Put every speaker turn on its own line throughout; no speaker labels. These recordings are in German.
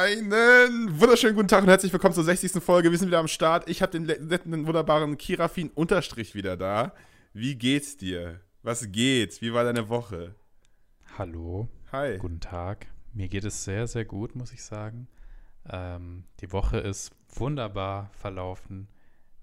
Einen wunderschönen guten Tag und herzlich willkommen zur 60. Folge. Wir sind wieder am Start. Ich habe den netten, wunderbaren Kirafin Unterstrich wieder da. Wie geht's dir? Was geht? Wie war deine Woche?
Hallo.
Hi.
Guten Tag. Mir geht es sehr, sehr gut, muss ich sagen. Ähm, die Woche ist wunderbar verlaufen.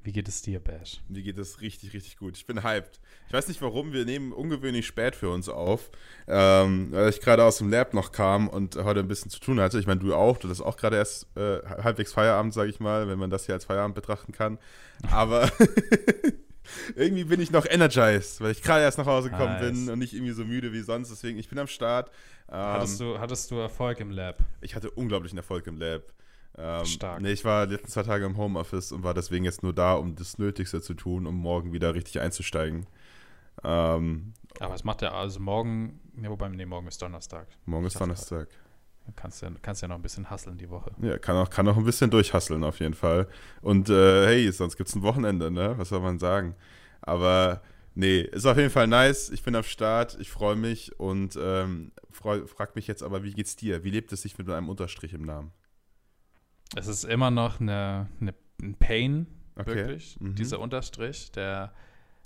Wie geht es dir, Bash?
Mir geht es richtig, richtig gut. Ich bin hyped. Ich weiß nicht warum, wir nehmen ungewöhnlich spät für uns auf, ähm, weil ich gerade aus dem Lab noch kam und heute ein bisschen zu tun hatte. Ich meine, du auch, du hast auch gerade erst äh, halbwegs Feierabend, sage ich mal, wenn man das hier als Feierabend betrachten kann. Aber irgendwie bin ich noch energized, weil ich gerade erst nach Hause gekommen nice. bin und nicht irgendwie so müde wie sonst. Deswegen, ich bin am Start.
Ähm, hattest, du, hattest du Erfolg im Lab?
Ich hatte unglaublichen Erfolg im Lab.
Ähm, Stark.
Nee, ich war die letzten zwei Tage im Homeoffice und war deswegen jetzt nur da, um das Nötigste zu tun, um morgen wieder richtig einzusteigen.
Ähm, Aber es macht ja, also morgen, ne, wobei, nee, morgen ist Donnerstag.
Morgen ist Donnerstag.
Kannst ja, kannst ja noch ein bisschen hasseln die Woche.
Ja, kann auch, kann auch ein bisschen durchhasseln auf jeden Fall. Und äh, hey, sonst gibt es ein Wochenende, ne? Was soll man sagen? Aber nee, ist auf jeden Fall nice. Ich bin am Start, ich freue mich und ähm, freu, frag mich jetzt aber, wie geht's dir? Wie lebt es sich mit einem Unterstrich im Namen?
Es ist immer noch eine, eine ein Pain, okay. wirklich, mhm. dieser Unterstrich, der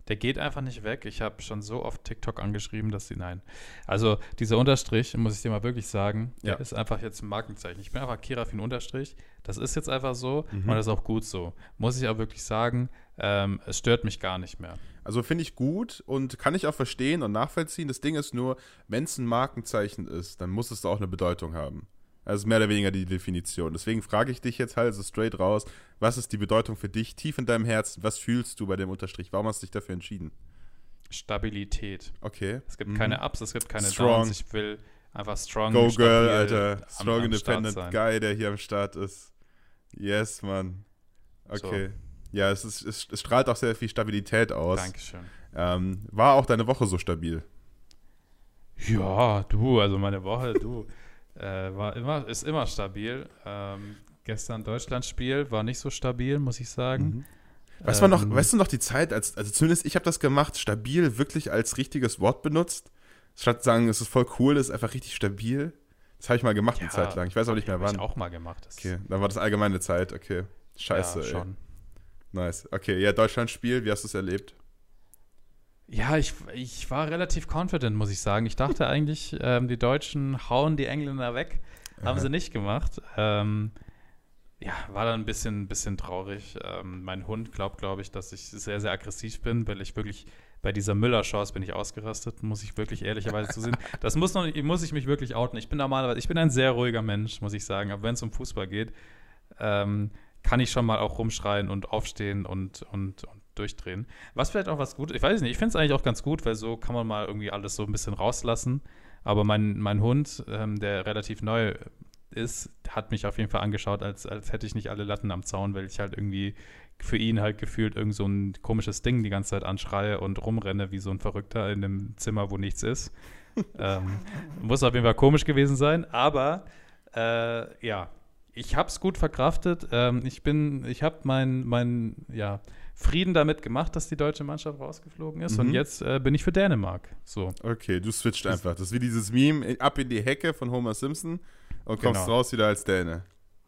der geht einfach nicht weg. Ich habe schon so oft TikTok angeschrieben, dass sie nein. Also dieser Unterstrich, muss ich dir mal wirklich sagen, ja. ist einfach jetzt ein Markenzeichen. Ich bin einfach Kirafin Unterstrich. Das ist jetzt einfach so mhm. und das ist auch gut so. Muss ich auch wirklich sagen, ähm, es stört mich gar nicht mehr.
Also finde ich gut und kann ich auch verstehen und nachvollziehen. Das Ding ist nur, wenn es ein Markenzeichen ist, dann muss es auch eine Bedeutung haben. Also mehr oder weniger die Definition. Deswegen frage ich dich jetzt halt so straight raus, was ist die Bedeutung für dich tief in deinem Herzen? Was fühlst du bei dem Unterstrich? Warum hast du dich dafür entschieden?
Stabilität.
Okay.
Es gibt mhm. keine Ups, es gibt keine strong. Downs. Ich will einfach strong.
Go Girl, Alter. Strong am, am Independent Guy, der hier am Start ist. Yes, Mann. Okay. So. Ja, es, ist, es, es, strahlt auch sehr viel Stabilität aus.
Dankeschön.
Ähm, war auch deine Woche so stabil?
Ja, du, also meine Woche, du. Äh, war immer, ist immer stabil. Ähm, gestern Deutschlandspiel war nicht so stabil, muss ich sagen. Mhm.
Weißt, ähm, noch, weißt du noch die Zeit, als, also zumindest ich habe das gemacht, stabil wirklich als richtiges Wort benutzt? Statt zu sagen, es ist voll cool, es ist einfach richtig stabil. Das habe ich mal gemacht ja, eine Zeit lang. Ich weiß auch nicht mehr wann.
Ich auch mal gemacht. Das
okay, dann war das allgemeine Zeit. Okay. Scheiße, ja, schon. Ey. Nice. Okay, ja, Deutschlandspiel, wie hast du es erlebt?
Ja, ich, ich war relativ confident, muss ich sagen. Ich dachte eigentlich, ähm, die Deutschen hauen die Engländer weg. Haben Aha. sie nicht gemacht. Ähm, ja, war dann ein bisschen, bisschen traurig. Ähm, mein Hund glaubt, glaube ich, dass ich sehr, sehr aggressiv bin, weil ich wirklich bei dieser Müller-Chance bin ich ausgerastet, muss ich wirklich ehrlicherweise zusehen. Das muss, noch, muss ich mich wirklich outen. Ich bin normalerweise, ich bin ein sehr ruhiger Mensch, muss ich sagen. Aber wenn es um Fußball geht, ähm, kann ich schon mal auch rumschreien und aufstehen und, und, und durchdrehen. Was vielleicht auch was gut, ich weiß nicht, ich finde es eigentlich auch ganz gut, weil so kann man mal irgendwie alles so ein bisschen rauslassen. Aber mein, mein Hund, ähm, der relativ neu ist, hat mich auf jeden Fall angeschaut, als, als hätte ich nicht alle Latten am Zaun, weil ich halt irgendwie für ihn halt gefühlt irgend so ein komisches Ding die ganze Zeit anschreie und rumrenne wie so ein Verrückter in einem Zimmer, wo nichts ist. ähm, muss auf jeden Fall komisch gewesen sein, aber äh, ja, ich habe es gut verkraftet. Ähm, ich bin, ich habe mein, mein, ja, Frieden damit gemacht, dass die deutsche Mannschaft rausgeflogen ist. Mhm. Und jetzt äh, bin ich für Dänemark. So.
Okay, du switcht einfach. Das ist wie dieses Meme ab in die Hecke von Homer Simpson und kommst genau. raus wieder als Däne.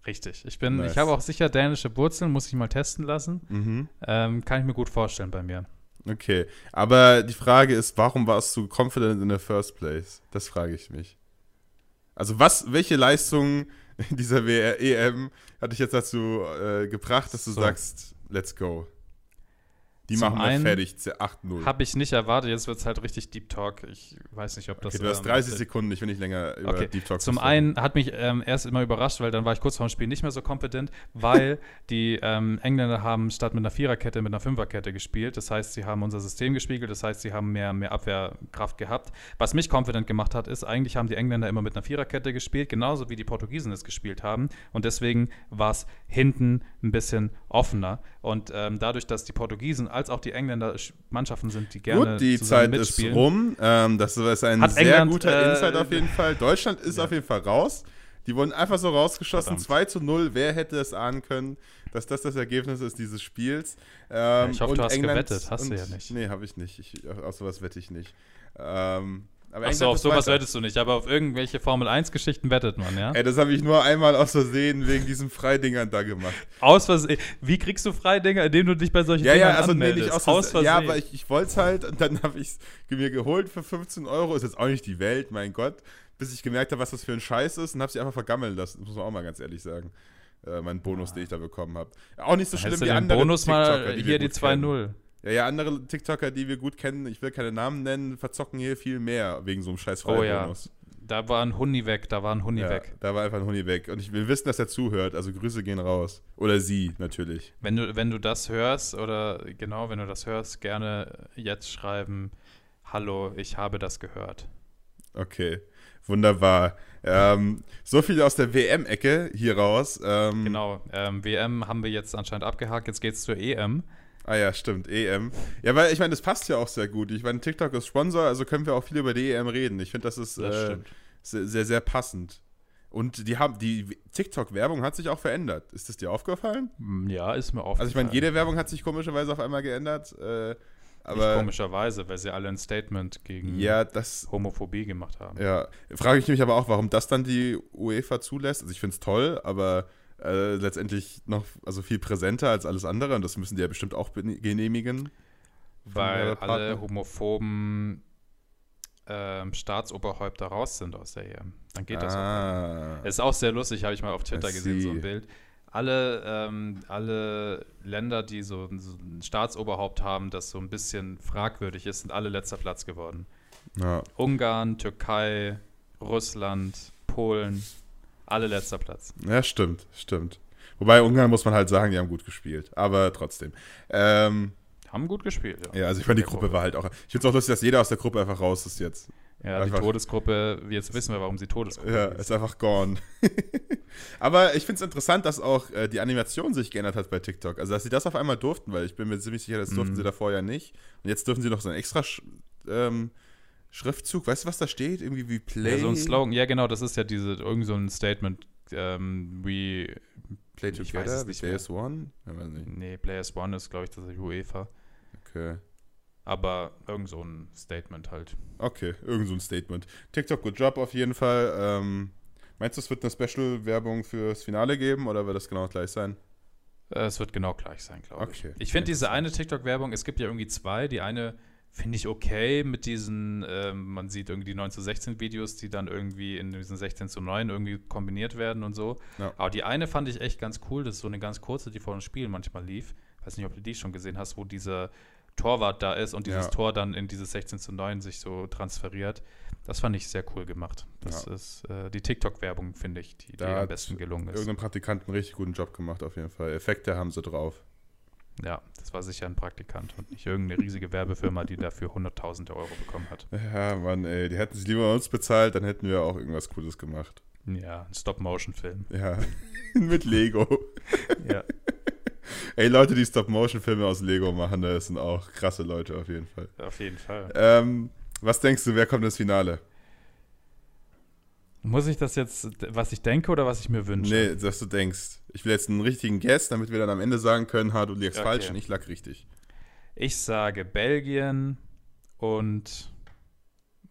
Richtig. Ich bin, nice. ich habe auch sicher dänische Wurzeln, muss ich mal testen lassen. Mhm. Ähm, kann ich mir gut vorstellen bei mir.
Okay, aber die Frage ist, warum warst du confident in the first place? Das frage ich mich. Also was, welche Leistungen dieser WR EM hat dich jetzt dazu äh, gebracht, dass du so. sagst, let's go? Die Zum machen wir fertig, 8-0.
Habe ich nicht erwartet, jetzt wird es halt richtig Deep Talk. Ich weiß nicht, ob das.
Okay, du hast 30 ähm, Sekunden, ich will nicht länger über okay. Deep Talk
Zum einen hat mich ähm, erst immer überrascht, weil dann war ich kurz vor dem Spiel nicht mehr so kompetent, weil die ähm, Engländer haben statt mit einer Viererkette mit einer Fünferkette gespielt. Das heißt, sie haben unser System gespiegelt, das heißt, sie haben mehr, mehr Abwehrkraft gehabt. Was mich kompetent gemacht hat, ist, eigentlich haben die Engländer immer mit einer Viererkette gespielt, genauso wie die Portugiesen es gespielt haben. Und deswegen war es hinten ein bisschen offener. Und ähm, dadurch, dass die Portugiesen als auch die Engländer Mannschaften sind, die gerne
Gut, die Zeit mitspielen. ist rum. Ähm, das ist ein
Hat
sehr
England,
guter äh, Insight auf jeden Fall. Deutschland ist ja. auf jeden Fall raus. Die wurden einfach so rausgeschossen, Verdammt. 2 zu 0. Wer hätte es ahnen können, dass das das Ergebnis ist dieses Spiels?
Ähm, ich hoffe, du hast England gewettet. Hast und, du ja nicht.
Nee, habe ich nicht. Ich, auf sowas wette ich nicht. Ähm, Aber
Achso,
England
auf sowas
weiter.
wettest du nicht, aber auf irgendwelche Formel-1-Geschichten wettet man, ja?
Ey, das habe ich nur einmal aus Versehen wegen diesen Freidingern da gemacht.
Aus Versehen. Wie kriegst du Freidinger, indem du dich bei solchen
Ja, ja,
Dingern
also nee,
anmeldest?
nicht aus
aus
Versehen. Ja, aber ich, ich wollte es halt und dann habe ich es mir geholt für 15 Euro. Ist jetzt auch nicht die Welt, mein Gott. Bis ich gemerkt habe, was das für ein Scheiß ist und habe sie einfach vergammeln lassen. muss man auch mal ganz ehrlich sagen. Äh, mein Bonus, den ich da bekommen habe. Auch nicht so schlimm wie andere
Bonus mal
TikToker,
hier die
gut kennen.
2-0.
Ja, ja, andere TikToker, die wir gut kennen, ich will keine Namen nennen, verzocken hier viel mehr wegen so einem scheiß
Oh ja. Da war ein Huni weg, da war ein Huni
Ja,
weg.
da war einfach ein Huni weg. Und ich will wissen, dass er zuhört. Also Grüße gehen raus. Oder sie, natürlich.
Wenn du, wenn du das hörst, oder genau, wenn du das hörst, gerne jetzt schreiben, hallo, ich habe das gehört.
Okay, wunderbar. Ähm, so viel aus der WM-Ecke hier raus. Ähm,
Genau, ähm, WM haben wir jetzt anscheinend abgehakt, jetzt geht's zur EM.
Ah ja, stimmt, EM. Ja, weil ich meine, das passt ja auch sehr gut. Ich meine, TikTok ist Sponsor, also können wir auch viel über die EM reden. Ich finde, das ist
Das
äh, sehr, sehr, sehr passend. Und die haben, die TikTok-Werbung hat sich auch verändert. Ist das dir aufgefallen?
Mm, Ja, ist mir aufgefallen.
Also ich meine, jede Werbung hat sich komischerweise auf einmal geändert. Äh,
Nicht
aber
komischerweise, weil sie alle ein Statement gegen
ja, das
Homophobie gemacht haben.
Ja, frage ich mich aber auch, warum das dann die UEFA zulässt. Also ich finde es toll, aber äh, letztendlich noch also viel präsenter als alles andere und das müssen die ja bestimmt auch genehmigen.
Weil alle homophoben ähm, Staatsoberhäupter raus sind aus der EM. Dann geht das auch.
ah.
Ist auch sehr lustig, habe ich mal auf Twitter gesehen, so ein. Bild. Alle, ähm, alle Länder, die so, so ein Staatsoberhaupt haben, das so ein bisschen fragwürdig ist, sind alle letzter Platz geworden.
ja.
Ungarn, Türkei, Russland, Polen, alle letzter Platz.
ja, stimmt, stimmt. Wobei Ungarn muss man halt sagen, die haben gut gespielt, aber trotzdem. Ähm,
Haben gut gespielt, ja.
ja, also ich meine, die Gruppe war halt auch. Ich finde es auch lustig, dass jeder aus der Gruppe einfach raus ist jetzt.
Ja, die
Einfach-
Todesgruppe, jetzt wissen wir, warum sie Todesgruppe
Ja,
ist.
ist einfach gone. Aber ich finde es interessant, dass auch äh, die Animation sich geändert hat bei TikTok. Also, dass sie das auf einmal durften, weil ich bin mir ziemlich sicher, das durften
Mhm.
sie davor ja nicht. Und jetzt dürfen sie noch so einen extra ähm, Schriftzug. Weißt du, was da steht? Irgendwie wie Play.
Ja, so ein Slogan, ja genau, das ist ja diese, irgend so ein Statement, ähm, we,
Play
ich weiß
Together,
es
wie
nicht
Play
mehr.
One? Ja, weiß nicht.
nee, Players One ist, glaube ich, das ist UEFA,
Okay.
aber irgend so ein Statement halt.
Okay, irgend so ein Statement. TikTok, good job auf jeden Fall. Ähm, meinst du, es wird eine Special-Werbung fürs Finale geben oder wird das genau gleich sein?
Äh, Es wird genau gleich sein, glaube ich.
Okay.
Ich finde diese eine TikTok-Werbung, es gibt ja irgendwie zwei. Die eine finde ich okay mit diesen, ähm, man sieht irgendwie die 9 zu 16 Videos, die dann irgendwie in diesen 16 zu 9 irgendwie kombiniert werden und so.
Ja.
Aber die eine fand ich echt ganz cool. Das ist so eine ganz kurze, die vor dem Spiel manchmal lief. Weiß nicht, ob du die schon gesehen hast, wo dieser Torwart da ist und dieses
Ja.
Tor dann in dieses 16 zu 9 sich so transferiert. Das fand ich sehr cool gemacht. Das
Ja.
ist äh, die TikTok-Werbung, finde ich, die, die am besten gelungen ist.
Irgendein Praktikant einen richtig guten Job gemacht, auf jeden Fall. Effekte haben sie drauf.
Ja, das war sicher ein Praktikant und nicht irgendeine riesige Werbefirma, die dafür hunderttausende Euro bekommen hat.
Ja, Mann, ey, die hätten sie lieber uns bezahlt, dann hätten wir auch irgendwas Cooles gemacht.
Ja, ein Stop-Motion-Film.
Ja, mit Lego.
Ja.
Ey, Leute, die Stop-Motion-Filme aus Lego machen, das sind auch krasse Leute auf jeden Fall.
Auf jeden Fall.
Ähm, was denkst du, wer kommt ins Finale?
Muss ich das jetzt, was ich denke oder was ich mir wünsche?
Nee, dass du denkst. Ich will jetzt einen richtigen Guess, damit wir dann am Ende sagen können, ha, du liegst
Okay.
falsch und ich lag richtig.
Ich sage Belgien und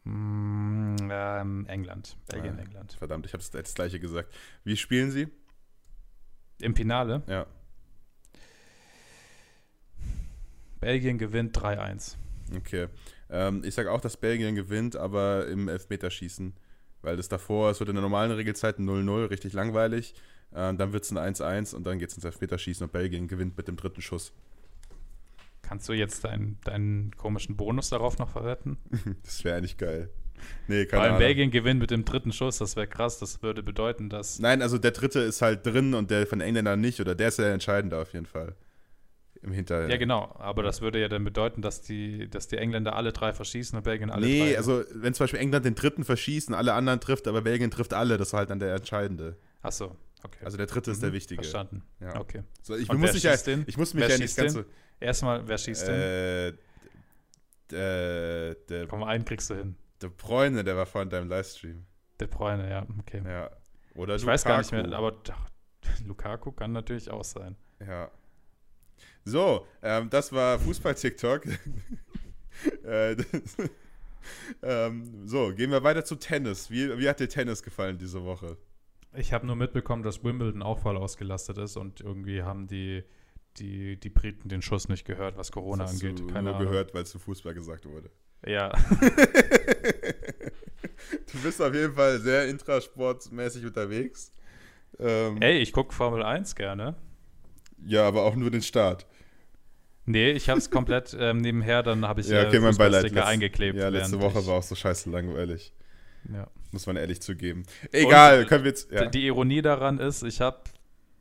mm, ähm, England. Belgien,
Ah.
England.
Verdammt, ich habe das gleiche gesagt. Wie spielen sie?
Im Finale,
Ja.
Belgien gewinnt 3-1.
Okay. Ähm, ich sage auch, dass Belgien gewinnt, aber im Elfmeterschießen. Weil das davor, es wird in der normalen Regelzeit ein 0-0, richtig langweilig. Ähm, dann wird es ein 1-1 und dann geht es ins Elfmeterschießen und Belgien gewinnt mit dem dritten Schuss.
Kannst du jetzt deinen, deinen komischen Bonus darauf noch verwetten?
Das wäre eigentlich geil. Nee,
Vor
keine
allem
Ahnung.
Belgien gewinnt mit dem dritten Schuss, das wäre krass. Das würde bedeuten, dass
Nein, also der dritte ist halt drin und der von Engländern nicht. Oder der ist ja der entscheidende auf jeden Fall. Im Hinter.
Ja, genau. Aber das würde ja dann bedeuten, dass die, dass die Engländer alle drei verschießen und Belgien alle
Nee,
drei.
also wenn zum Beispiel England den dritten verschießt und alle anderen trifft, aber Belgien trifft alle, das ist halt dann der entscheidende.
Ach so, okay.
Also der dritte ist
Mhm,
der wichtige.
Verstanden.
Ja.
Okay.
So, ich muss mich ja,
schießt den?
ich muss mich
Wer
ja nicht
schießt
ganz
den?
so.
Erstmal, wer schießt denn?
Äh, äh, der,
Komm, einen kriegst du hin.
der Bräune, der war vorhin in deinem Livestream.
De Bruyne, ja, okay.
Ja. Oder
ich weiß gar nicht
Lukaku.
mehr, aber doch, Lukaku kann natürlich auch sein.
Ja. So, ähm, das war Fußball-TikTok. äh, ähm, so, gehen wir weiter zu Tennis. Wie, wie hat dir Tennis gefallen diese Woche?
Ich habe nur mitbekommen, dass Wimbledon auch voll ausgelastet ist und irgendwie haben die, die, die Briten den Schuss nicht gehört, was Corona
das hast
angeht.
Du
Keine
nur
Ahnung.
gehört, weil es zu Fußball gesagt wurde.
Ja.
du bist auf jeden Fall sehr intrasportmäßig unterwegs. Ähm,
Ey, ich gucke Formel 1 gerne.
Ja, aber auch nur den Start.
Nee, ich habe es komplett ähm, nebenher, dann habe ich
Ja,
äh,
okay, mein Beileid.
Fußballsticker
Letz-
eingeklebt.
Ja, letzte Woche war auch so scheiße langweilig.
Ja.
Muss man ehrlich zugeben. Egal,
Und, äh,
können wir jetzt. Ja.
Die Ironie daran ist, ich habe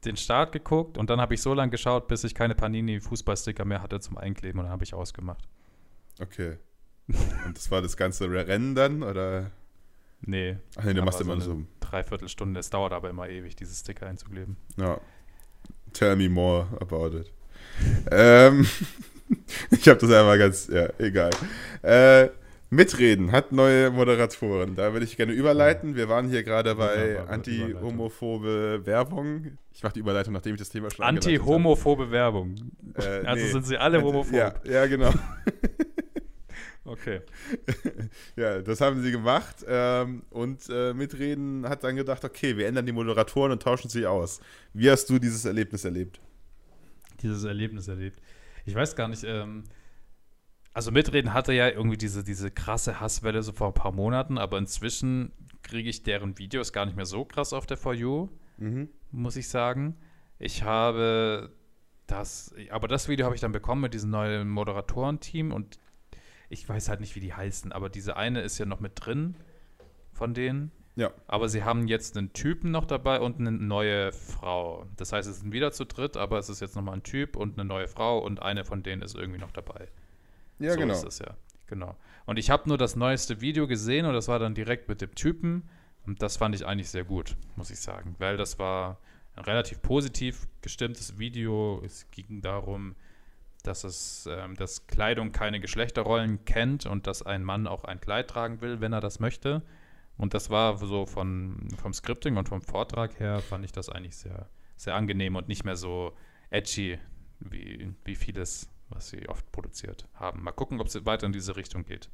den Start geguckt und dann habe ich so lange geschaut, bis ich keine Panini-Fußballsticker mehr hatte zum Einkleben und dann habe ich ausgemacht.
Okay. Und das war das ganze Rennen dann? Oder?
Nee.
Ach nee, du machst immer
eine
so.
Dreiviertelstunde. Es dauert aber immer ewig, diese Sticker einzukleben.
Ja. Tell me more about it. ähm, ich habe das einfach ganz, ja, egal. Äh, mitreden hat neue Moderatoren. Da würde ich gerne überleiten. Wir waren hier gerade bei anti-homophobe Werbung. Ich mache die Überleitung, nachdem ich das Thema schon.
Anti-homophobe Werbung.
Äh,
Also
nee.
sind sie alle homophob.
Ja, ja, genau.
Okay.
ja, das haben sie gemacht. Ähm, und äh, Mitreden hat dann gedacht, okay, wir ändern die Moderatoren und tauschen sie aus. Wie hast du dieses Erlebnis erlebt?
Dieses Erlebnis erlebt. Ich weiß gar nicht, ähm, also Mitreden hatte ja irgendwie diese, diese krasse Hasswelle so vor ein paar Monaten, aber inzwischen kriege ich deren Videos gar nicht mehr so krass auf der For You.
Mhm.
muss ich sagen. Ich habe das, aber das Video habe ich dann bekommen mit diesem neuen Moderatorenteam und ich weiß halt nicht, wie die heißen, aber diese eine ist ja noch mit drin von denen.
Ja.
Aber sie haben jetzt einen Typen noch dabei und eine neue Frau. Das heißt, es sind wieder zu dritt, aber es ist jetzt nochmal ein Typ und eine neue Frau und eine von denen ist irgendwie noch dabei.
Ja,
so
genau.
ist es ja. Genau. Und ich habe nur das neueste Video gesehen und das war dann direkt mit dem Typen. Und das fand ich eigentlich sehr gut, muss ich sagen. Weil das war ein relativ positiv gestimmtes Video. Es ging darum, dass es, ähm, dass Kleidung keine Geschlechterrollen kennt und dass ein Mann auch ein Kleid tragen will, wenn er das möchte. Und das war so von, vom Scripting und vom Vortrag her fand ich das eigentlich sehr, sehr angenehm und nicht mehr so edgy wie, wie vieles, was sie oft produziert haben. Mal gucken, ob es weiter in diese Richtung geht.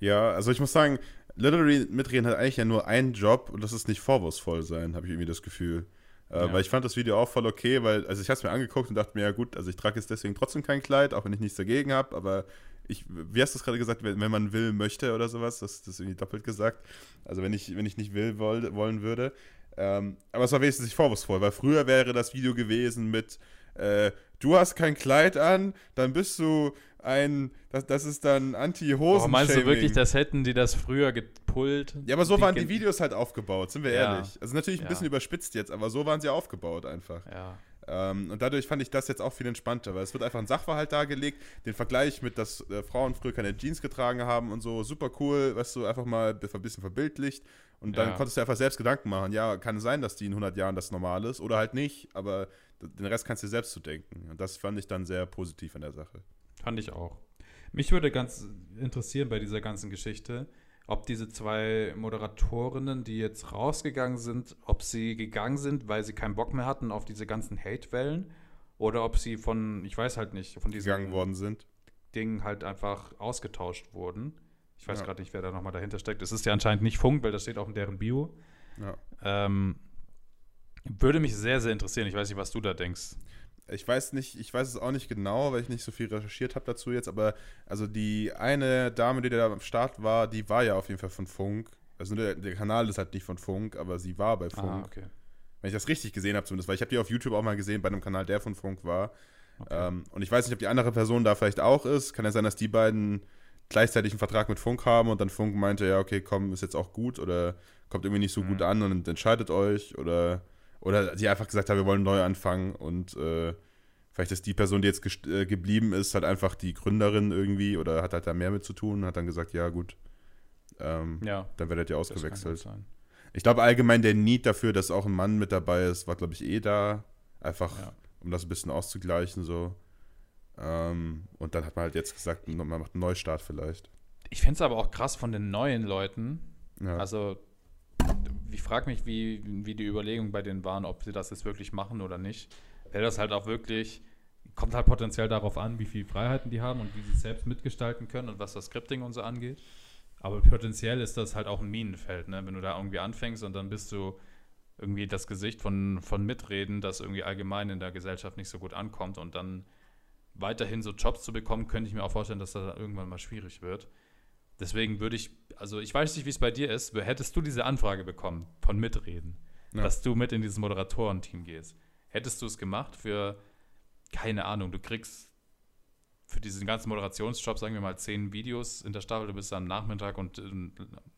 Ja, also ich muss sagen, Literary mitreden hat eigentlich ja nur einen Job und das ist nicht vorwurfsvoll sein, habe ich irgendwie das Gefühl. Äh,
Ja.
Weil ich fand das Video auch voll okay, weil, also ich habe es mir angeguckt und dachte mir, ja gut, also ich trage jetzt deswegen trotzdem kein Kleid, auch wenn ich nichts dagegen habe, aber ich, wie hast du es gerade gesagt, wenn, wenn man will, möchte oder sowas, das, das ist irgendwie doppelt gesagt. Also wenn ich, wenn ich nicht will, woll, wollen würde. Ähm, aber es war wenigstens nicht vorwurfsvoll, weil früher wäre das Video gewesen mit, äh, du hast kein Kleid an, dann bist du ein, das, das ist dann anti-hosen
Oh, meinst du wirklich, das hätten die das früher gepullt?
ja, aber so waren die Videos halt aufgebaut, sind wir
Ja.
ehrlich. Also natürlich ein
Ja.
bisschen überspitzt jetzt, aber so waren sie aufgebaut einfach.
Ja.
Ähm, und dadurch fand ich das jetzt auch viel entspannter, weil es wird einfach ein Sachverhalt dargelegt, den Vergleich mit, dass äh, Frauen früher keine Jeans getragen haben und so, super cool, weißt du, einfach mal ein bisschen verbildlicht. Und dann
Ja.
konntest du einfach selbst Gedanken machen, ja, kann sein, dass die in 100 Jahren das normal ist oder halt nicht, aber den Rest kannst du dir selbst zu denken. Und das fand ich dann sehr positiv an der Sache.
Fand ich auch. Mich würde ganz interessieren bei dieser ganzen Geschichte, ob diese zwei Moderatorinnen, die jetzt rausgegangen sind, ob sie gegangen sind, weil sie keinen Bock mehr hatten auf diese ganzen Hate-Wellen oder ob sie von, ich weiß halt nicht, von diesen
Gegangen worden sind.
Dingen halt einfach ausgetauscht wurden. Ich weiß
Ja.
gerade nicht, wer da nochmal dahinter steckt. Es ist ja anscheinend nicht Funk, weil das steht auch in deren Bio.
Ja.
Ähm, würde mich sehr, sehr interessieren. Ich weiß nicht, was du da denkst.
Ich weiß nicht, ich weiß es auch nicht genau, weil ich nicht so viel recherchiert habe dazu jetzt, aber also die eine Dame, die da am Start war, die war ja auf jeden Fall von Funk. Also der, der Kanal ist halt nicht von Funk, aber sie war bei Funk.
Ah, okay.
Wenn ich das richtig gesehen habe zumindest, weil ich habe die auf YouTube auch mal gesehen bei einem Kanal, der von Funk war.
okay.
Ähm, und ich weiß nicht, ob die andere Person da vielleicht auch ist. Kann ja sein, dass die beiden gleichzeitig einen Vertrag mit Funk haben und dann Funk meinte, ja, okay, komm, ist jetzt auch gut oder kommt irgendwie nicht so
Mhm.
gut an und entscheidet euch oder oder die einfach gesagt haben, wir wollen neu anfangen und äh, vielleicht ist die Person, die jetzt äh, geblieben ist, halt einfach die Gründerin irgendwie oder hat halt da mehr mit zu tun und hat dann gesagt, ja gut, ähm,
ja,
dann werdet ihr ausgewechselt.
sein.
Ich glaube allgemein der Need dafür, dass auch ein Mann mit dabei ist, war glaube ich eh da, einfach
Ja.
um das ein bisschen auszugleichen so. Ähm, und dann hat man halt jetzt gesagt, man macht einen Neustart vielleicht.
Ich finde es aber auch krass von den neuen Leuten.
Ja.
Also, ich frage mich, wie, wie die Überlegungen bei denen waren, ob sie das jetzt wirklich machen oder nicht. Wäre das halt auch wirklich, kommt halt potenziell darauf an, wie viele Freiheiten die haben und wie sie es selbst mitgestalten können und was das Scripting und so angeht. Aber potenziell ist das halt auch ein Minenfeld, ne? Wenn du da irgendwie anfängst und dann bist du irgendwie das Gesicht von, von Mitreden, das irgendwie allgemein in der Gesellschaft nicht so gut ankommt und dann weiterhin so Jobs zu bekommen, könnte ich mir auch vorstellen, dass das irgendwann mal schwierig wird. Deswegen würde ich, also ich weiß nicht, wie es bei dir ist, hättest du diese Anfrage bekommen von Mitreden, ja. dass du mit in dieses Moderatorenteam gehst, hättest du es gemacht für, keine Ahnung, du kriegst für diesen ganzen Moderationsjob, sagen wir mal, zehn Videos in der Staffel, du bist am Nachmittag und äh,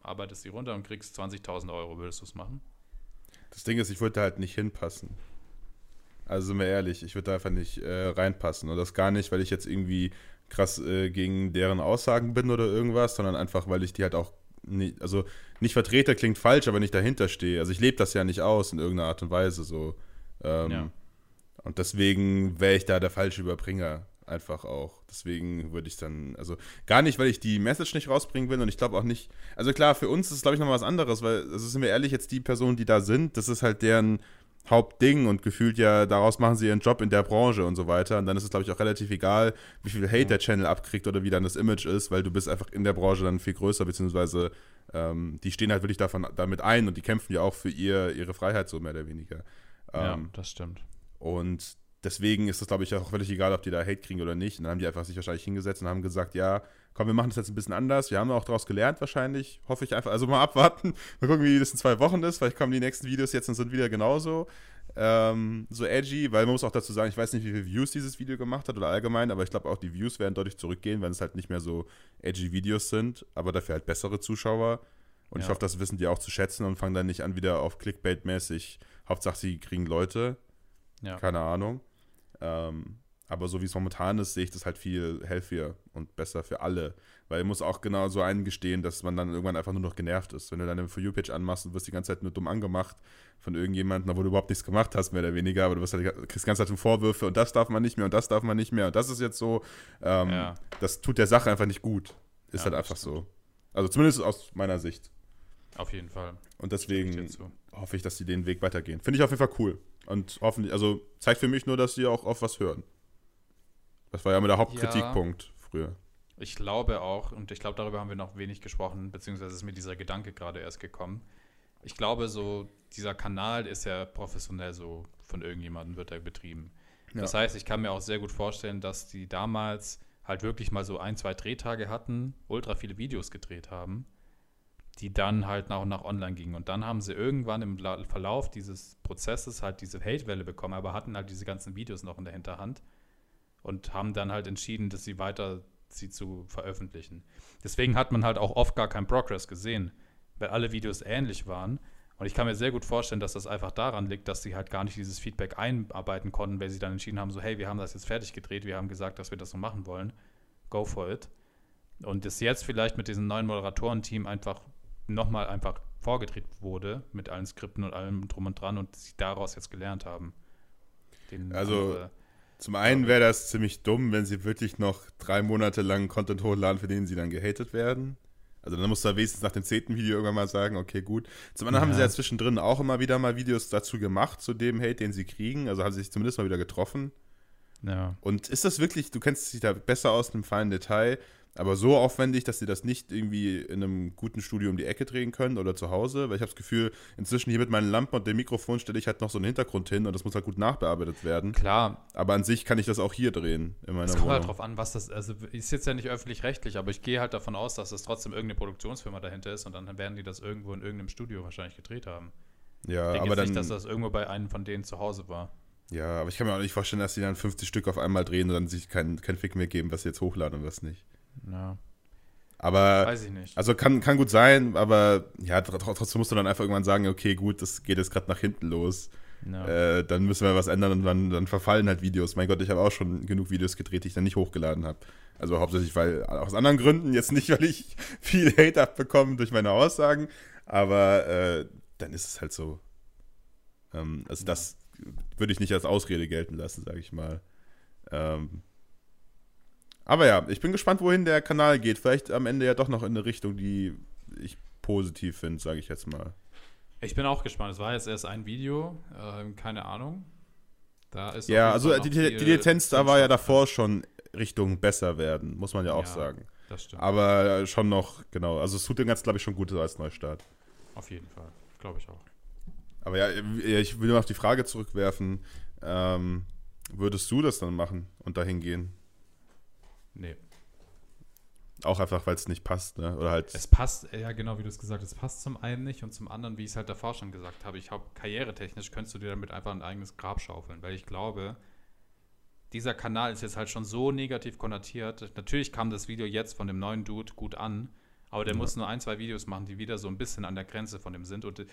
arbeitest die runter und kriegst 20.000 Euro, würdest du es machen?
Das Ding ist, ich würde da halt nicht hinpassen. Also sind wir ehrlich, ich würde da einfach nicht äh, reinpassen. Und das gar nicht, weil ich jetzt irgendwie krass äh, gegen deren Aussagen bin oder irgendwas, sondern einfach, weil ich die halt auch nicht, also nicht Vertreter klingt falsch, aber nicht dahinter stehe. Also ich lebe das ja nicht aus in irgendeiner Art und Weise so. Ähm, ja. Und deswegen wäre ich da der falsche Überbringer einfach auch. Deswegen würde ich dann, also gar nicht, weil ich die Message nicht rausbringen will und ich glaube auch nicht, also klar, für uns ist es glaube ich noch was anderes, weil, also sind wir ehrlich, jetzt die Personen, die da sind, das ist halt deren Hauptding und gefühlt ja, daraus machen sie ihren Job in der Branche und so weiter. Und dann ist es, glaube ich, auch relativ egal, wie viel Hate der Channel abkriegt oder wie dann das Image ist, weil du bist einfach in der Branche dann viel größer, beziehungsweise ähm, die stehen halt wirklich davon, damit ein und die kämpfen ja auch für ihr, ihre Freiheit so mehr oder weniger.
Ähm, ja, das stimmt.
Und deswegen ist es, glaube ich, auch völlig egal, ob die da Hate kriegen oder nicht. Und dann haben die einfach sich wahrscheinlich hingesetzt und haben gesagt, ja, komm, wir machen das jetzt ein bisschen anders. Wir haben auch daraus gelernt wahrscheinlich, hoffe ich einfach. Also mal abwarten, mal gucken, wie das in zwei Wochen ist. Vielleicht kommen die nächsten Videos jetzt und sind wieder genauso ähm, so edgy, weil man muss auch dazu sagen, ich weiß nicht, wie viele Views dieses Video gemacht hat oder allgemein, aber ich glaube auch die Views werden deutlich zurückgehen, wenn es halt nicht mehr so edgy Videos sind, aber dafür halt bessere Zuschauer. Und ja. ich hoffe, das wissen die auch zu schätzen und fangen dann nicht an, wieder auf Clickbait-mäßig. Hauptsache, sie kriegen Leute. Ja. Keine Ahnung. Ähm, aber so wie es momentan ist, sehe ich das halt viel healthier und besser für alle. Weil ich muss auch genau so eingestehen, dass man dann irgendwann einfach nur noch genervt ist. Wenn du deine For You-Page anmachst und wirst die ganze Zeit nur dumm angemacht von irgendjemandem, obwohl du überhaupt nichts gemacht hast, mehr oder weniger, aber du wirst halt, kriegst die ganze Zeit Vorwürfe und das darf man nicht mehr und das darf man nicht mehr und das ist jetzt so. Ähm, ja. Das tut der Sache einfach nicht gut. Ist ja, halt einfach so. Also zumindest aus meiner Sicht.
Auf jeden Fall.
Und deswegen hoffe ich, dass sie den Weg weitergehen. Finde ich auf jeden Fall cool. Und hoffentlich, also zeigt für mich nur, dass sie auch auf was hören. Das war ja immer der Hauptkritikpunkt ja, früher.
Ich glaube auch, und ich glaube, darüber haben wir noch wenig gesprochen, beziehungsweise ist mir dieser Gedanke gerade erst gekommen. Ich glaube, so dieser Kanal ist ja professionell so von irgendjemandem wird er betrieben. Ja. Das heißt, ich kann mir auch sehr gut vorstellen, dass die damals halt wirklich mal so ein, zwei Drehtage hatten, ultra viele Videos gedreht haben, die dann halt nach und nach online gingen. Und dann haben sie irgendwann im Verlauf dieses Prozesses halt diese Hate-Welle bekommen, aber hatten halt diese ganzen Videos noch in der Hinterhand und haben dann halt entschieden, dass sie weiter sie zu veröffentlichen. Deswegen hat man halt auch oft gar keinen Progress gesehen, weil alle Videos ähnlich waren. Und ich kann mir sehr gut vorstellen, dass das einfach daran liegt, dass sie halt gar nicht dieses Feedback einarbeiten konnten, weil sie dann entschieden haben, so hey, wir haben das jetzt fertig gedreht, wir haben gesagt, dass wir das so machen wollen. Go for it. Und das jetzt vielleicht mit diesem neuen Moderatorenteam einfach nochmal einfach vorgedreht wurde, mit allen Skripten und allem drum und dran und sie daraus jetzt gelernt haben.
Den also andere, zum einen wäre das ziemlich dumm, wenn sie wirklich noch drei Monate lang Content hochladen, für den sie dann gehatet werden. Also dann musst du wenigstens nach dem zehnten Video irgendwann mal sagen, okay, gut. Zum anderen ja. haben sie ja zwischendrin auch immer wieder mal Videos dazu gemacht, zu dem Hate, den sie kriegen. Also haben sie sich zumindest mal wieder getroffen. Ja. Und ist das wirklich, du kennst dich da besser aus im feinen Detail, aber so aufwendig, dass sie das nicht irgendwie in einem guten Studio um die Ecke drehen können oder zu Hause, weil ich habe das Gefühl, inzwischen hier mit meinen Lampen und dem Mikrofon stelle ich halt noch so einen Hintergrund hin und das muss halt gut nachbearbeitet werden.
Klar.
Aber an sich kann ich das auch hier drehen
in meiner Es kommt halt drauf an, was das, also ist jetzt ja nicht öffentlich-rechtlich, aber ich gehe halt davon aus, dass das trotzdem irgendeine Produktionsfirma dahinter ist und dann werden die das irgendwo in irgendeinem Studio wahrscheinlich gedreht haben.
Ja, ich aber dann. nicht,
dass das irgendwo bei einem von denen zu Hause war.
Ja, aber ich kann mir auch nicht vorstellen, dass die dann 50 Stück auf einmal drehen und dann sich keinen kein Fick mehr geben, was sie jetzt hochladen und was nicht.
Ja.
Aber,
Weiß ich nicht.
Also kann, kann gut sein, aber ja, trotzdem musst du dann einfach irgendwann sagen, okay, gut, das geht jetzt gerade nach hinten los. No. Äh, dann müssen wir was ändern und dann, dann verfallen halt Videos. Mein Gott, ich habe auch schon genug Videos gedreht, die ich dann nicht hochgeladen habe. Also hauptsächlich, weil aus anderen Gründen, jetzt nicht, weil ich viel Hate abbekomme durch meine Aussagen, aber äh, dann ist es halt so. Ähm, also ja. das würde ich nicht als Ausrede gelten lassen, sage ich mal. Ähm, aber ja, ich bin gespannt, wohin der Kanal geht. Vielleicht am Ende ja doch noch in eine Richtung, die ich positiv finde, sage ich jetzt mal.
Ich bin auch gespannt. Es war jetzt erst ein Video, äh, keine Ahnung.
Da ist ja, also die, die, da war ja davor schon Richtung besser werden, muss man ja auch ja. sagen.
Das stimmt.
Aber schon noch, genau. Also es tut dem Ganzen, glaube ich, schon gut als Neustart.
Auf jeden Fall. Glaube ich auch.
Aber ja, ich will noch die Frage zurückwerfen. Ähm, würdest du das dann machen und dahin gehen?
Nee.
Auch einfach, weil es nicht passt, ne? Oder halt.
Es passt, ja genau, wie du es gesagt hast, es passt zum einen nicht und zum anderen, wie ich es halt davor schon gesagt habe, ich habe karrieretechnisch könntest du dir damit einfach ein eigenes Grab schaufeln, weil ich glaube, dieser Kanal ist jetzt halt schon so negativ konnotiert. Natürlich kam das Video jetzt von dem neuen Dude gut an, aber der ja. muss nur ein, zwei Videos machen, die wieder so ein bisschen an der Grenze von dem sind. Und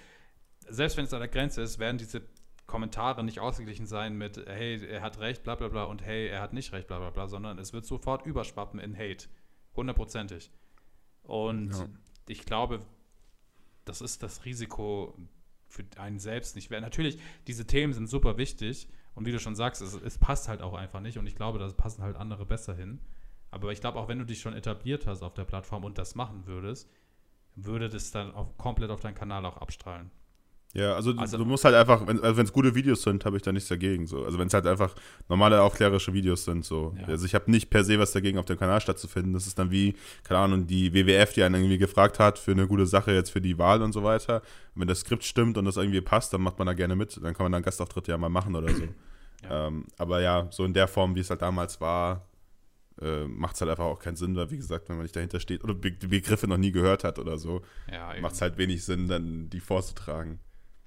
selbst wenn es an der Grenze ist, werden diese Kommentare nicht ausgeglichen sein mit, hey, er hat recht, bla bla bla und hey, er hat nicht recht, bla bla bla, sondern es wird sofort überschwappen in Hate. Hundertprozentig. Und ja. ich glaube, das ist das Risiko für einen selbst nicht. Natürlich, diese Themen sind super wichtig und wie du schon sagst, es, es passt halt auch einfach nicht und ich glaube, da passen halt andere besser hin. Aber ich glaube, auch wenn du dich schon etabliert hast auf der Plattform und das machen würdest, würde das dann auch komplett auf deinen Kanal auch abstrahlen.
Ja, also, also, du musst halt einfach, wenn also es gute Videos sind, habe ich da nichts dagegen. So. Also wenn es halt einfach normale aufklärerische Videos sind. So. Ja. Also ich habe nicht per se was dagegen, auf dem Kanal stattzufinden. Das ist dann wie, keine Ahnung, die WWF, die einen irgendwie gefragt hat für eine gute Sache jetzt für die Wahl und so weiter. Und wenn das Skript stimmt und das irgendwie passt, dann macht man da gerne mit. Dann kann man dann Gastauftritte ja mal machen oder so. Ja. Ähm, aber ja, so in der Form, wie es halt damals war, äh, macht es halt einfach auch keinen Sinn, weil wie gesagt, wenn man nicht dahinter steht oder Be die Begriffe noch nie gehört hat oder so, ja, macht es halt wenig Sinn, dann die vorzutragen.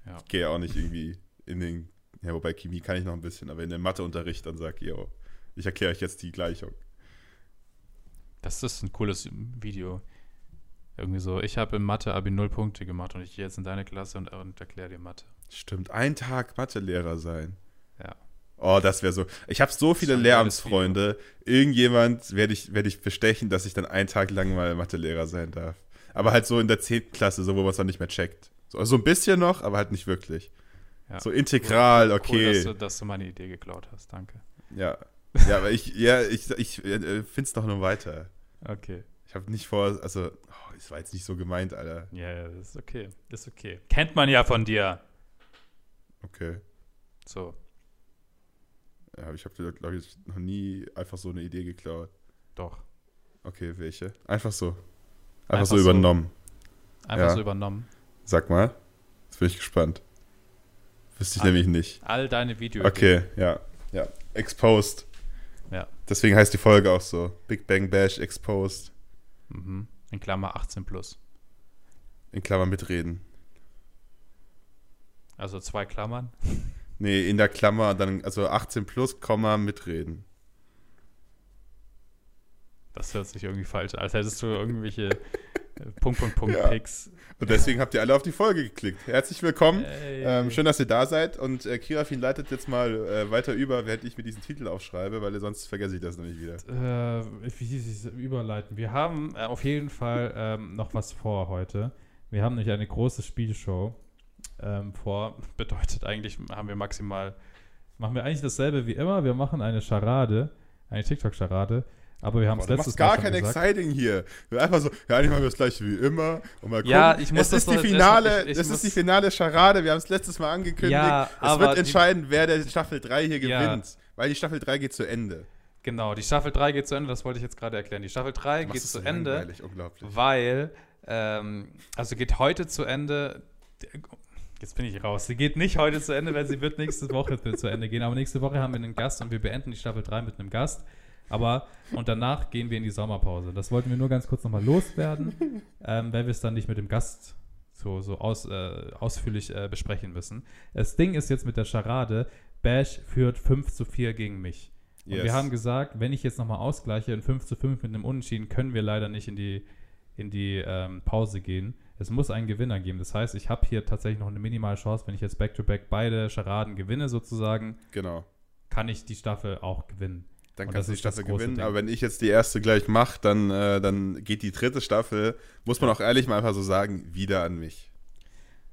Ja. Ich gehe auch nicht irgendwie in den, ja, wobei Chemie kann ich noch ein bisschen, aber in den Matheunterricht dann sage ich, ich erkläre euch jetzt die Gleichung.
Das ist ein cooles Video. Irgendwie so, ich habe in Mathe Abi null Punkte gemacht und ich gehe jetzt in deine Klasse und, und erkläre dir Mathe.
Stimmt, ein Tag Mathelehrer sein.
Ja.
Oh, das wäre so. Ich habe so viele Lehramtsfreunde. Irgendjemand werde ich, werd ich bestechen, dass ich dann einen Tag lang mal Mathelehrer sein darf. Aber halt so in der 10. Klasse, so wo man es dann nicht mehr checkt. So also ein bisschen noch, aber halt nicht wirklich. Ja. So integral, okay. Cool,
dass du, dass du meine Idee geklaut hast, danke.
Ja. Ja, aber ich, ja, ich, ich äh, finde es doch nur weiter.
Okay.
Ich habe nicht vor, also, oh, das war jetzt nicht so gemeint, Alter.
Ja, ja, das ist okay. Das ist okay. Kennt man ja von dir.
Okay.
So.
Ja, ich habe dir, glaube ich, noch nie einfach so eine Idee geklaut.
Doch.
Okay, welche? Einfach so. Einfach, einfach so übernommen.
Einfach ja. so übernommen.
Sag mal. Jetzt bin ich gespannt. Wüsste ich all, nämlich nicht.
All deine Videos.
Okay, ja. Ja. Exposed.
Ja.
Deswegen heißt die Folge auch so. Big Bang Bash Exposed.
Mhm. In Klammer 18 plus.
In Klammer mitreden.
Also zwei Klammern?
Nee, in der Klammer dann, also 18 plus, Komma, mitreden.
Das hört sich irgendwie falsch an. Als hättest du irgendwelche Punkt, Punkt, Punkt, ja. Picks.
Und deswegen habt ihr alle auf die Folge geklickt. Herzlich willkommen. Ähm, schön, dass ihr da seid. Und äh, Kirafin leitet jetzt mal äh, weiter über, während ich mir diesen Titel aufschreibe, weil sonst vergesse ich das nämlich wieder.
Äh, wie hieß es überleiten? Wir haben äh, auf jeden Fall ähm, noch was vor heute. Wir haben nämlich eine große Spielshow ähm, vor. Bedeutet eigentlich, haben wir maximal, machen wir eigentlich dasselbe wie immer. Wir machen eine Charade, eine TikTok-Charade. Aber wir haben es letztes
Mal gar kein gesagt. Exciting hier. Wir einfach so, ja, eigentlich machen wir das gleiche wie immer. Und mal gucken.
Ja, ich muss
es
das
ist die Finale, ich, ich, es ist die finale Charade. Wir haben es letztes Mal angekündigt. Ja, es wird entscheiden, wer der Staffel 3 hier ja. gewinnt. Weil die Staffel 3 geht zu Ende.
Genau, die Staffel 3 geht zu Ende, das wollte ich jetzt gerade erklären. Die Staffel 3 geht zu Ende, weil, ähm, also geht heute zu Ende, jetzt bin ich raus, sie geht nicht heute zu Ende, weil sie wird nächste Woche zu Ende gehen, aber nächste Woche haben wir einen Gast und wir beenden die Staffel 3 mit einem Gast. Aber und danach gehen wir in die Sommerpause. Das wollten wir nur ganz kurz nochmal loswerden, ähm, weil wir es dann nicht mit dem Gast so, so aus, äh, ausführlich äh, besprechen müssen. Das Ding ist jetzt mit der Charade, Bash führt 5 zu 4 gegen mich. Und yes. wir haben gesagt, wenn ich jetzt nochmal ausgleiche in 5 zu 5 mit einem Unentschieden, können wir leider nicht in die, in die ähm, Pause gehen. Es muss einen Gewinner geben. Das heißt, ich habe hier tatsächlich noch eine minimale Chance, wenn ich jetzt back-to-back -back beide Charaden gewinne, sozusagen.
Genau.
Kann ich die Staffel auch gewinnen.
Dann kannst du die Staffel gewinnen. Ding. Aber wenn ich jetzt die erste gleich mache, dann, äh, dann geht die dritte Staffel, muss man auch ehrlich mal einfach so sagen, wieder an mich.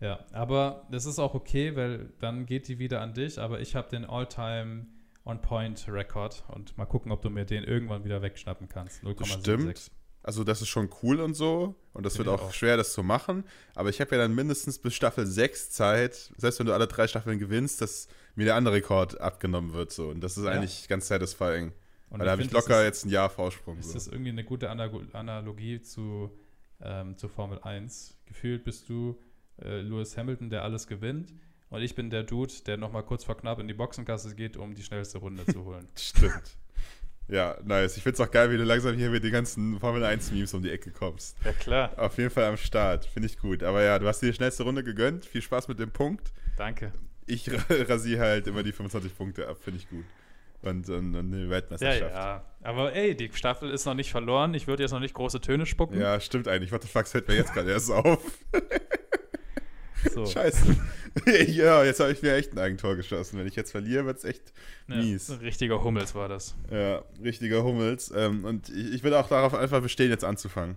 Ja, aber das ist auch okay, weil dann geht die wieder an dich. Aber ich habe den All-Time On-Point-Record und mal gucken, ob du mir den irgendwann wieder wegschnappen kannst.
0,76. Stimmt. Also das ist schon cool und so. Und das Finde wird auch, auch, schwer, das zu machen. Aber ich habe ja dann mindestens bis Staffel 6 Zeit, selbst wenn du alle drei Staffeln gewinnst, dass mir der andere Rekord abgenommen wird. So. Und das ist ja. eigentlich ganz satisfying.
Und
Weil da habe ich locker
ist-
jetzt ein Jahr Vorsprung.
Ist
So.
das irgendwie eine gute Analo- Analogie zu, ähm, zu Formel 1? Gefühlt bist du äh, Lewis Hamilton, der alles gewinnt. Und ich bin der Dude, der nochmal kurz vor knapp in die Boxenkasse geht, um die schnellste Runde zu holen.
Stimmt. Ja, nice. Ich finde es auch geil, wie du langsam hier mit den ganzen Formel 1-Memes um die Ecke kommst.
Ja, klar.
Auf jeden Fall am Start. Finde ich gut. Aber ja, du hast dir die schnellste Runde gegönnt. Viel Spaß mit dem Punkt.
Danke.
Ich rasiere halt immer die 25 Punkte ab. Finde ich gut. Und, und, und eine
Ja,
Weltmeisterschaft.
ja. Aber ey, die Staffel ist noch nicht verloren. Ich würde jetzt noch nicht große Töne spucken.
Ja, stimmt eigentlich. What the fuck fällt mir jetzt gerade erst auf?
So.
Scheiße. ja, jetzt habe ich mir echt ein Eigentor geschossen. Wenn ich jetzt verliere, wird es echt
Ja,
mies.
ein richtiger Hummels war das.
Ja, richtiger Hummels. Ähm, und ich, ich will auch darauf einfach bestehen, jetzt anzufangen.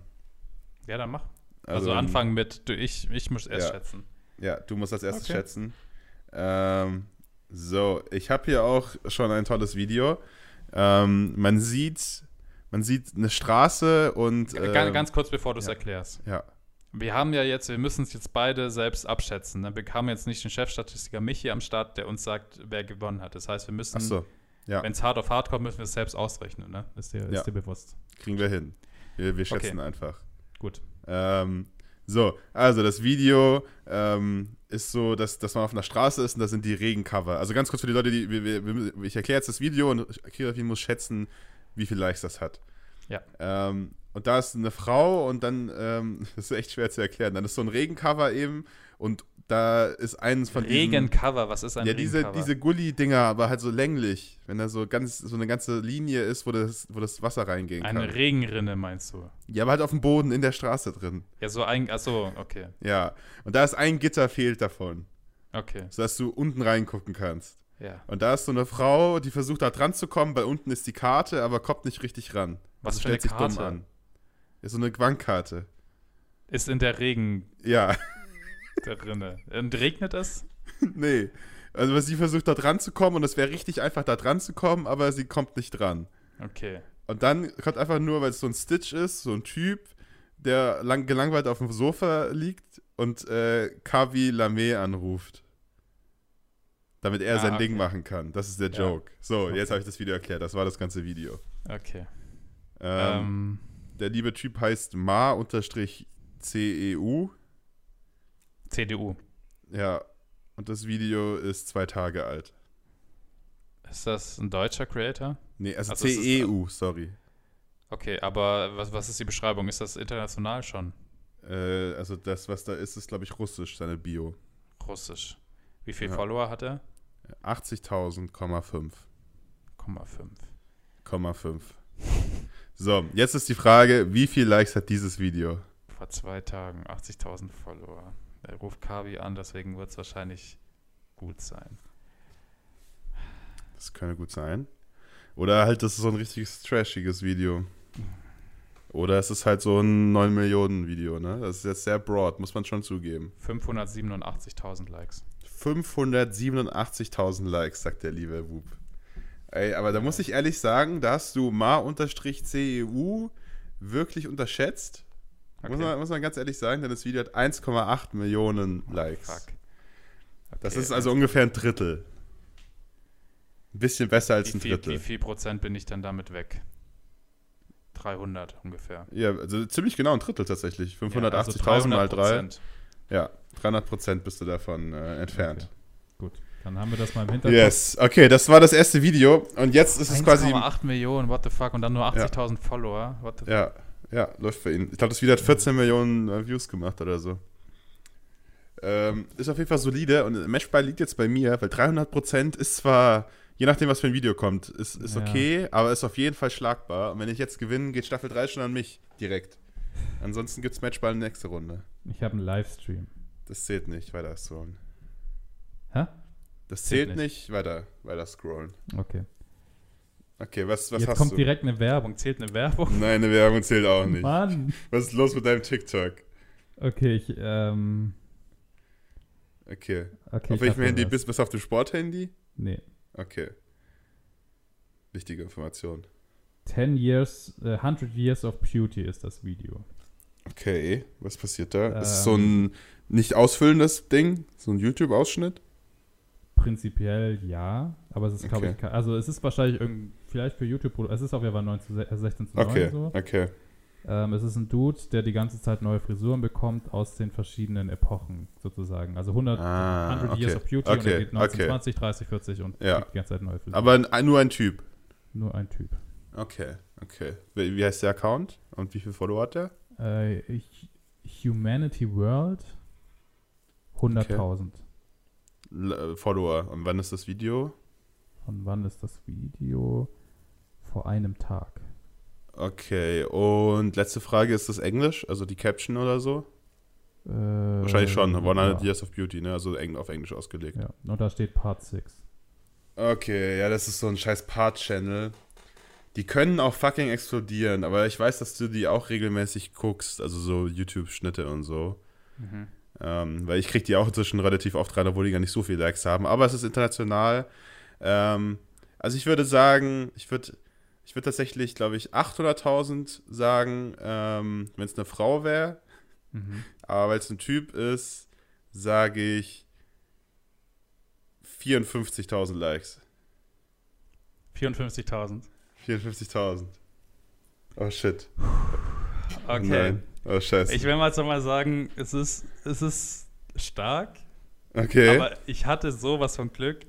Ja, dann mach. Also, anfangen mit, du, ich, ich muss erst
Ja.
schätzen.
Ja, du musst als erstes
Okay.
schätzen. Ähm, so, ich habe hier auch schon ein tolles Video. Ähm, man sieht, man sieht eine Straße und
Ga- Ganz,
ähm,
ganz kurz, bevor du es
ja.
erklärst.
ja,
Wir haben ja jetzt, wir müssen es jetzt beide selbst abschätzen. ne? Wir haben jetzt nicht den Chefstatistiker Michi am Start, der uns sagt, wer gewonnen hat. Das heißt, wir müssen,
so, ja,
wenn es hart auf hart kommt, müssen wir es selbst ausrechnen. Ne? Ist, dir,
Ja.
ist dir bewusst.
kriegen wir hin. Wir, wir schätzen
Okay.
einfach.
Gut.
Ähm, so, also das Video ähm, ist so, dass, dass man auf einer Straße ist und da sind die Regencover. Also ganz kurz für die Leute, die wir, wir, ich erkläre jetzt das Video und Kirafi muss schätzen, wie viel Likes das hat.
Ja.
Ähm, und da ist eine Frau und dann, ähm, das ist echt schwer zu erklären, dann ist so ein Regencover eben und da ist eines von diesen...
Regencover, was ist ein
Ja, diese,
Regencover?
diese Gully-Dinger, aber halt so länglich, wenn da so ganz so eine ganze Linie ist, wo das, wo das Wasser reingehen kann.
Eine Regenrinne meinst du?
Ja, aber halt auf dem Boden in der Straße drin.
Ja, so ein, achso, okay,
Ja, und da ist ein Gitter fehlt davon,
okay,
sodass du unten reingucken kannst.
ja.
Und da ist so eine Frau, die versucht da dran zu kommen, weil unten ist die Karte, aber kommt nicht richtig ran.
Was
Also
für eine
stellt sich dumm
Karte?
an. Ja, so eine Bankkarte.
Ist in der Regen
Ja,
der Rinne. Und regnet es?
nee. Also sie versucht da dran zu kommen und es wäre richtig einfach da dran zu kommen, aber sie kommt nicht dran.
Okay.
Und dann kommt einfach nur, weil es so ein Stitch ist, so ein Typ, der lang, gelangweilt auf dem Sofa liegt und äh, Kavi Lame anruft. Damit er
Ah,
sein
okay.
Ding machen kann. Das ist der
Ja.
Joke. So,
Okay.
jetzt habe ich das Video erklärt. Das war das ganze Video.
Okay.
Ähm,
Ähm,
der liebe Typ heißt ma-ceu.
CDU.
Ja. Und das Video ist zwei Tage alt.
Ist das ein deutscher Creator?
Nee, also,
Also
CEU, sorry.
Okay, aber was, was ist die Beschreibung? Ist das international schon?
Äh, also das, was da ist, ist, glaube ich, russisch, seine Bio.
Russisch. Wie viele
Ja.
Follower hat er?
80.000,5.
0,5.
0,5. So, jetzt ist die Frage, wie viel Likes hat dieses Video?
Vor zwei Tagen 80.000 Follower. Er ruft Kavi an, deswegen wird es wahrscheinlich gut sein.
Das könnte gut sein. Oder halt, das ist so ein richtiges trashiges Video. Oder es ist halt so ein 9 Millionen Video, ne? Das ist jetzt sehr broad, muss man schon zugeben.
587.000 Likes.
587.000 Likes, sagt der liebe Whoop. Ey, aber da muss ich ehrlich sagen, da hast du ma-ceu wirklich unterschätzt. Muss,
Okay.
man, muss man ganz ehrlich sagen, denn das Video hat 1,8 Millionen Likes.
Fuck.
Das
Okay,
ist also ungefähr ein Drittel. Ein bisschen besser als
wie
ein
viel,
Drittel.
wie viel Prozent bin ich dann damit weg? 300 ungefähr.
Ja, also ziemlich genau ein Drittel tatsächlich.
Ja,
580.000
also
mal 3.
300%.
Ja, 300 Prozent bist du davon äh, entfernt.
Gut, dann haben wir das mal im Hinterkopf.
Yes, okay, das war das erste Video. Und jetzt ist es quasi.
1,8 Millionen, what the fuck, und dann nur 80.000 Follower. What the
Ja, ja, läuft für ihn. Ich glaube, das Video hat 14 Millionen äh, Views gemacht oder so. Ähm, ist auf jeden Fall solide und Matchball liegt jetzt bei mir, weil 300% ist zwar, je nachdem, was für ein Video kommt, ist, ist
Ja.
okay, aber ist auf jeden Fall schlagbar. Und wenn ich jetzt gewinne, geht Staffel 3 schon an mich direkt. Ansonsten gibt es Matchball in der nächste Runde.
Ich habe einen Livestream.
Das zählt nicht, weiter scrollen.
Hä?
Das
Zählt
zählt nicht, weiter, weiter scrollen.
Okay.
Okay, was, was
Jetzt
hast
kommt
du?
direkt eine Werbung.
Zählt eine Werbung?
Nein, eine Werbung zählt auch nicht.
Mann.
Was ist los mit deinem TikTok?
Okay, ich, ähm,
Okay.
okay.
auf welchem Handy
was.
bist du? Bist du auf dem Sporthandy?
Nee.
Okay. Wichtige Information.
10 years, äh, 100 years of beauty ist das Video.
Okay, was passiert da?
Ähm.
ist es so ein nicht ausfüllendes Ding? So ein YouTube-Ausschnitt?
Prinzipiell ja, aber es ist, glaube
Okay.
ich, also es ist wahrscheinlich irgend, vielleicht für YouTube, es ist auf jeden Fall 9 zu se- äh, 16 zu 9
Okay,
so.
okay.
Ähm, es ist ein Dude, der die ganze Zeit neue Frisuren bekommt aus den verschiedenen Epochen sozusagen. Also 100,
Ah,
100 Years
okay.
of Beauty und
Okay,
er geht 19,
okay.
20, 30, 40 und
Ja.
die ganze Zeit neue Frisuren.
Aber ein, nur ein Typ.
Nur ein Typ.
Okay, okay. Wie, wie heißt der Account? Und wie viele Follower hat der?
Äh, Humanity World 100.000.
L äh, Follower. Und wann ist das Video?
Und wann ist das Video? Vor einem Tag.
Okay, und letzte Frage, ist das Englisch? Also die Caption oder so?
Äh,
Wahrscheinlich schon. 100
ja.
Years of Beauty, ne? Also eng auf Englisch ausgelegt.
Ja, und da steht Part 6.
Okay, ja, das ist so ein scheiß Part-Channel. Die können auch fucking explodieren, aber ich weiß, dass du die auch regelmäßig guckst, also so YouTube-Schnitte und so.
Mhm.
Ähm, weil ich krieg die auch inzwischen relativ oft rein, obwohl die gar nicht so viele Likes haben. Aber es ist international. Ähm, also ich würde sagen, ich würde ich würd tatsächlich, glaube ich, 800.000 sagen, ähm, wenn es eine Frau wäre.
Mhm.
Aber weil es ein Typ ist, sage ich 54.000 Likes.
54.000.
54.000. Oh shit.
Okay.
Nein. Oh scheiße.
Ich will mal so mal sagen, es ist, es ist stark,
okay.
aber ich hatte sowas von Glück,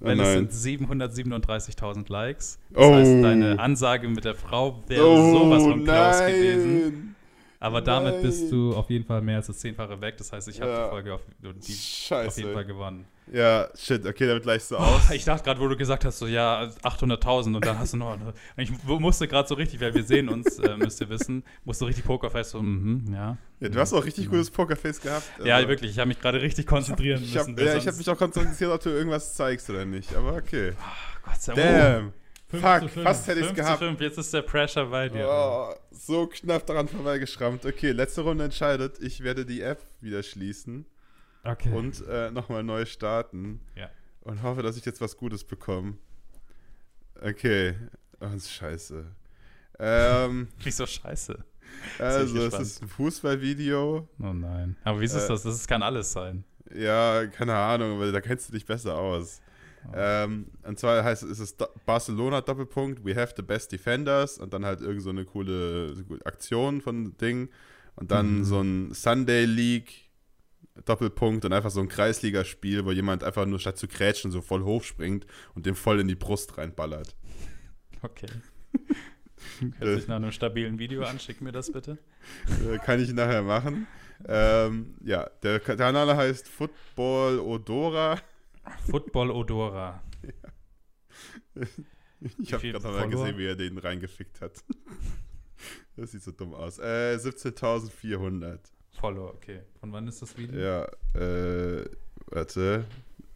oh
weil es sind 737.000 Likes. Das
Oh.
heißt, deine Ansage mit der Frau wäre
oh,
sowas von
nein.
gewesen. Aber damit
Nein.
bist du auf jeden Fall mehr als das Zehnfache weg. Das heißt, ich habe
Ja.
die Folge auf, die auf jeden. Fall gewonnen.
Ja, shit, okay, damit gleichst du
Oh,
aus.
ich dachte gerade, wo du gesagt hast, so ja, 800.000 und dann hast du noch. Ich musste gerade so richtig, weil wir sehen uns, äh, müsst ihr wissen, musste richtig Pokerface so, mhm, ja.
Ja, du hast auch richtig gutes Pokerface gehabt.
Ja,
also-
wirklich, ich habe mich gerade richtig konzentrieren
Ich hab,
müssen. weil
ja, ich habe mich auch konzentriert, ob du irgendwas zeigst oder nicht. Aber okay.
Gott sei Dank.
Damn.
Fünf
Fuck,
zu fünf.
fast hätte ich es
5 zu
gehabt.
5, jetzt ist der Pressure bei dir.
Oh, so knapp daran vorbeigeschrammt. Okay, letzte Runde entscheidet. Ich werde die App wieder schließen
Okay.
und äh, nochmal neu starten.
Ja.
Und hoffe, dass ich jetzt was Gutes bekomme. Okay. Oh, das ist scheiße. Ähm,
Nicht so scheiße.
also, es ist ein Fußballvideo.
Oh nein. Aber wie ist es
Äh,
das? Das kann alles sein.
Ja, keine Ahnung, aber da kennst du dich besser aus. Ähm, und zwar heißt es, ist es Barcelona Doppelpunkt, we have the best defenders und dann halt irgend so eine coole, Aktion von Ding und dann
Mhm.
so ein Sunday League Doppelpunkt und einfach so ein Kreisligaspiel, wo jemand einfach nur statt zu krätschen so voll hochspringt und dem voll in die Brust reinballert.
Okay. Hört sich nach einem stabilen Video an. Schick mir das bitte.
Äh, Kann ich nachher machen. Ähm, ja, der Kanal heißt Football Odora.
Football Odora.
Ich habe gerade mal
Follower?
gesehen, wie er den reingefickt hat. Das sieht so dumm aus. Äh, 17.400.
Follow, okay. Von wann ist das Video?
Ja, äh, warte.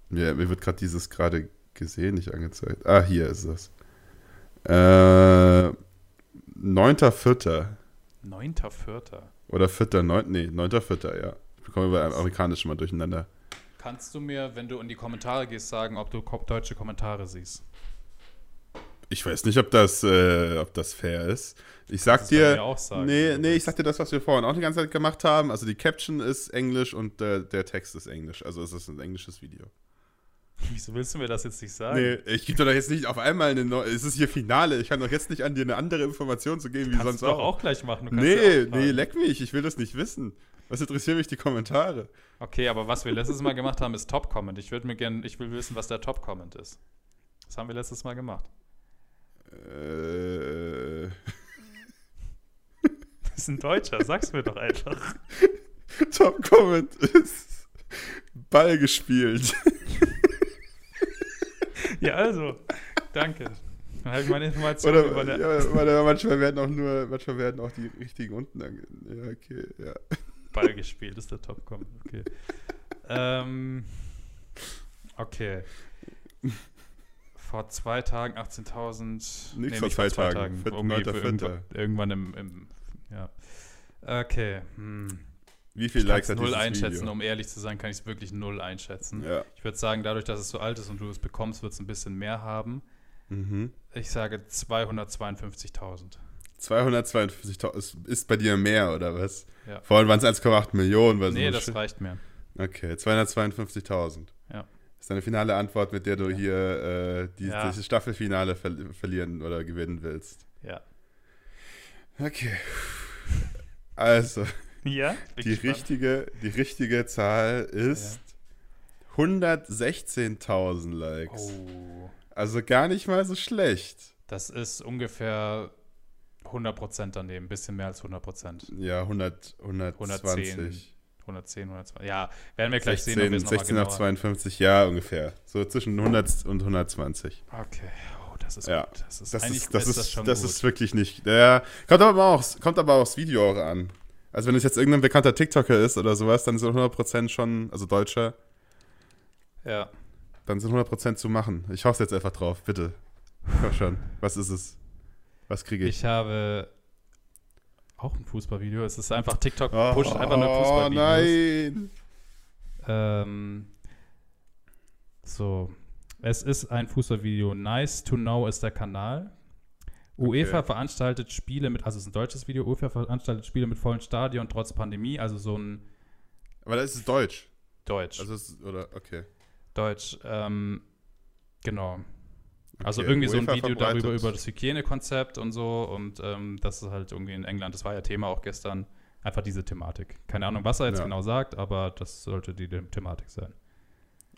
Mir, mir wird gerade dieses gerade gesehen, nicht angezeigt. Ah, hier ist es. Äh, 9.4.
9.4.
Oder 4.9. Nee, 9.4. ja. Ich komme bei amerikanisch mal durcheinander.
Kannst du mir, wenn du in die Kommentare gehst, sagen, ob du deutsche Kommentare siehst?
Ich weiß nicht, ob das, äh, ob das fair ist. Ich sag
Kannst bei
dir.
auch sagen,
nee, nee, ich sag dir das, was wir vorhin auch die ganze Zeit gemacht haben. Also die Caption ist Englisch und äh, der Text ist Englisch. Also es ist ein englisches Video.
Wieso willst du mir das jetzt nicht sagen?
Nee, ich gebe doch jetzt nicht auf einmal eine neue. Es ist hier Finale. Ich kann doch jetzt nicht an dir eine andere Information zu geben, wie
Kannst
sonst
du doch
auch.
auch gleich machen. Du kannst
Nee,
auch
nee, leck mich. Ich will das nicht wissen. Was interessieren mich die Kommentare?
Okay, aber was wir letztes Mal gemacht haben, ist Top-Comment. Ich würde mir gerne, ich will wissen, was der Top-Comment ist. Das haben wir letztes Mal gemacht.
Äh,
Das ist ein Deutscher, sag's mir doch einfach.
Top Comment ist Ball gespielt.
Ja, also, danke. Dann habe ich meine Informationen
Oder
über der.
ja, oder manchmal werden auch nur, manchmal werden auch die richtigen unten ange Ja, okay, ja.
Ball gespielt, ist der Top-Comment. Okay. ähm, okay. Vor zwei Tagen 18.000.
Nicht vor zwei Tagen,
Irgendwie
neunter,
für irgendwann, irgendwann im, im. Ja. Okay. Hm.
Wie viel
Ich
Likes hat
null einschätzen,
Video?
um ehrlich zu sein, kann ich es wirklich null einschätzen.
Ja.
Ich würde sagen, dadurch, dass es so alt ist und du es bekommst, wird es ein bisschen mehr haben.
Mhm.
Ich sage 252.000.
252.000 ist, bei dir mehr, oder was?
Ja.
Vorhin waren es 1,8 Millionen. Weil so
Nee,
eine
das reicht mir.
Okay, 252.000.
Ja.
ist deine finale Antwort, mit der du hier äh, die,
Ja.
dieses Staffelfinale ver verlieren oder gewinnen willst.
Ja.
Okay. Also,
Ja?
Die
gespannt.
richtige, die richtige Zahl ist 116.000 Likes.
Oh.
Also gar nicht mal so schlecht.
Das ist ungefähr 100% daneben, ein bisschen mehr als 100%.
Ja, 100, 120.
110. 110, 120. Ja, werden wir gleich
16,
sehen, ob wir es nochmal
16 auf
genauer...
52, ja, ungefähr. So zwischen 100 und 120.
Okay, oh, das ist
Ja,
gut. Das ist,
Das ist, das
ist,
ist,
das schon
das
gut.
ist wirklich nicht. Ja, kommt aber auch, kommt aber aufs Video auch an. Also wenn es jetzt irgendein bekannter TikToker ist oder sowas, dann sind 100% schon, also Deutscher,
ja.
dann sind 100% zu machen. Ich hoffe jetzt einfach drauf, bitte. Komm schon. Was ist es? Was kriege ich?
Ich habe auch ein Fußballvideo. Es ist einfach TikTok
oh,
pusht einfach nur
oh
Fußballvideos.
nein.
Ähm, so, es ist ein Fußballvideo. Nice to know ist der Kanal. UEFA
Okay.
veranstaltet Spiele mit, also es ist ein deutsches Video, UEFA veranstaltet Spiele mit vollen Stadion trotz Pandemie, also so ein
Aber das ist Deutsch.
Deutsch.
Also es ist, oder, okay.
Deutsch, ähm, genau. Also
Okay,
irgendwie so ein Video darüber,
verbreitet.
über das Hygienekonzept und so und ähm, das ist halt irgendwie in England, das war ja Thema auch gestern, einfach diese Thematik. Keine Ahnung, was er jetzt
Ja.
genau sagt, aber das sollte die Thematik sein.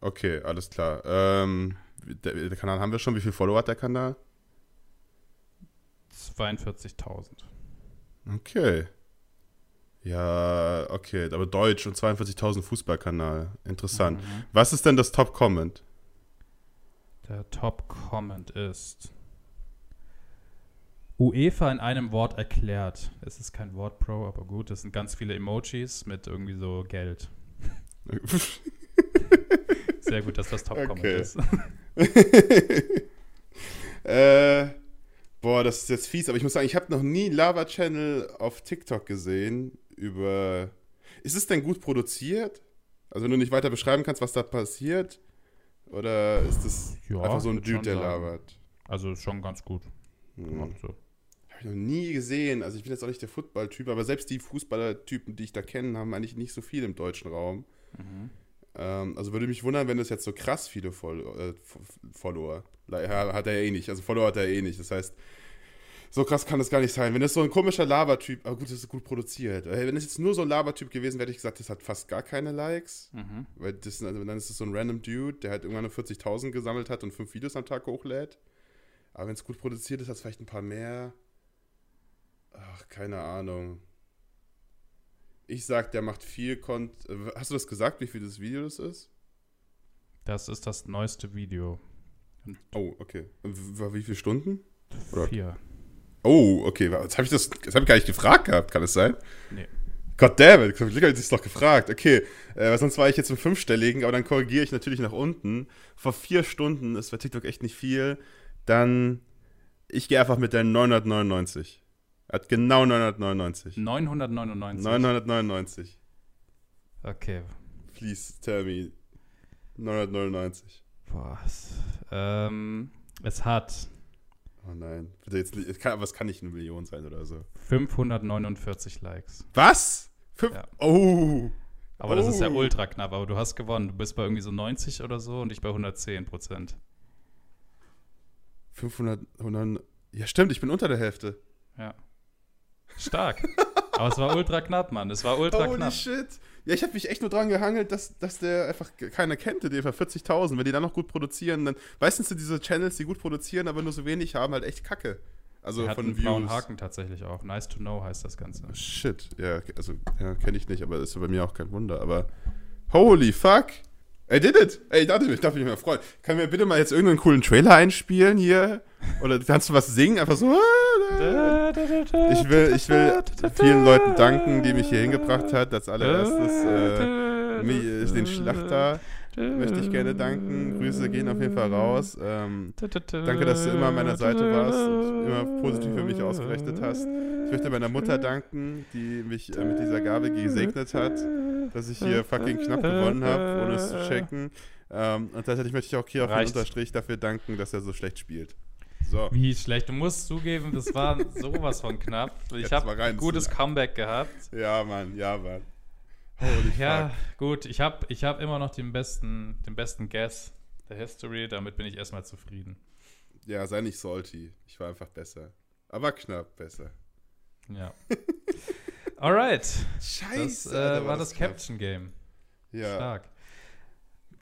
Okay, alles klar. Ähm, der, der Kanal haben wir schon. Wie viel Follower hat der Kanal?
42.000.
Okay. Ja, okay, aber Deutsch und 42.000 Fußballkanal. Interessant.
Mhm.
Was ist denn das Top-Comment?
Der Top-Comment ist UEFA in einem Wort erklärt. Es ist kein Wort Pro, aber gut, es sind ganz viele Emojis mit irgendwie so Geld. Sehr gut, dass das Top-Comment
Okay.
ist.
äh, boah, das ist jetzt fies, aber ich muss sagen, ich habe noch nie Lava Channel auf TikTok gesehen über. Ist es denn gut produziert? Also wenn du nicht weiter beschreiben kannst, was da passiert? Oder ist das
Ja,
einfach so ein Dude, der labert?
Also schon ganz gut gemacht. So.
Habe ich noch nie gesehen. Also ich bin jetzt auch nicht der Football-Typ, aber selbst die Fußballer-Typen, die ich da kenne, haben eigentlich nicht so viel im deutschen Raum.
Mhm.
Ähm, also würde mich wundern, wenn das jetzt so krass viele äh, Follower. Ja, hat er eh nicht. Also Follower hat er eh nicht. Das heißt, so krass kann das gar nicht sein. Wenn das so ein komischer Lava-Typ, aber gut, das ist gut produziert. Wenn es jetzt nur so ein Lava-Typ gewesen wäre, hätte ich gesagt, das hat fast gar keine Likes.
Mhm.
Weil das, also dann ist es so ein random Dude, der halt irgendwann nur 40.000 gesammelt hat und fünf Videos am Tag hochlädt. Aber wenn es gut produziert ist, hat es vielleicht ein paar mehr. Ach, keine Ahnung. Ich sag, der macht viel Content. Hast du das gesagt, wie viel das Video das ist?
Das ist das neueste Video.
Oh, okay. Und Wie viele Stunden?
Vier.
Oh, okay. Jetzt habe ich das, das habe ich gar nicht gefragt gehabt, kann es sein?
Nee.
God damn it, Glück hätte ich es doch gefragt. Okay, äh, sonst war ich jetzt im fünfstelligen, aber dann korrigiere ich natürlich nach unten. Vor vier Stunden ist bei TikTok echt nicht viel. Dann, ich gehe einfach mit der 999. Hat genau 999.
999.
999.
Okay.
Please tell me. 999.
Boah. es- Ähm, es hat
Oh nein. Jetzt, kann, aber es kann nicht eine Million sein oder so.
549 Likes.
Was? Fünf?
Ja.
Oh.
Aber das ist ja
Oh.
ultra knapp, aber du hast gewonnen. Du bist bei irgendwie so 90 oder so und ich bei 110 Prozent.
500, 100. Ja, stimmt, ich bin unter der Hälfte.
Ja. Stark. aber es war ultra knapp, Mann. Es war ultra
Holy
knapp.
shit. Ja, ich habe mich echt nur dran gehangelt, dass, dass der einfach ke- keiner kennt, der einfach 40.000. Wenn die dann noch gut produzieren, dann meistens sind diese Channels, die gut produzieren, aber nur so wenig haben, halt echt kacke. Also
Er hat
von
einen
Views.
blauen Haken tatsächlich auch. Nice to know heißt das Ganze.
Shit, ja, also ja, kenne ich nicht, aber ist bei mir auch kein Wunder. Aber holy fuck, I did it. Ey, ich dachte, ich darf mich mal freuen. Kann mir bitte mal jetzt irgendeinen coolen Trailer einspielen hier? Oder kannst du was singen? Einfach so. Ich will, ich will vielen Leuten danken, die mich hier hingebracht hat. Als allererstes äh, mich, den Schlachter möchte ich gerne danken. Grüße gehen auf jeden Fall raus. Ähm, danke, dass du immer an meiner Seite warst und immer positiv für mich ausgerechnet hast. Ich möchte meiner Mutter danken, die mich äh, mit dieser Gabe gesegnet hat, dass ich hier fucking knapp gewonnen habe, ohne es zu checken. Ähm, und tatsächlich möchte ich auch hier auf den
Reicht.
Unterstrich dafür danken, dass er so schlecht spielt. So.
Wie schlecht. Du musst zugeben, das war sowas von knapp. Ich habe ein gutes
Silla.
Comeback gehabt.
Ja, Mann, ja, Mann. Holy
Ja,
fuck.
gut. Ich habe ich hab immer noch den besten, den besten Guess. The History, damit bin ich erstmal zufrieden.
Ja, sei nicht salty. Ich war einfach besser. Aber knapp besser.
Ja. Alright.
Scheiße.
Das äh,
Alter,
war das
knapp.
Caption Game.
Ja.
Stark.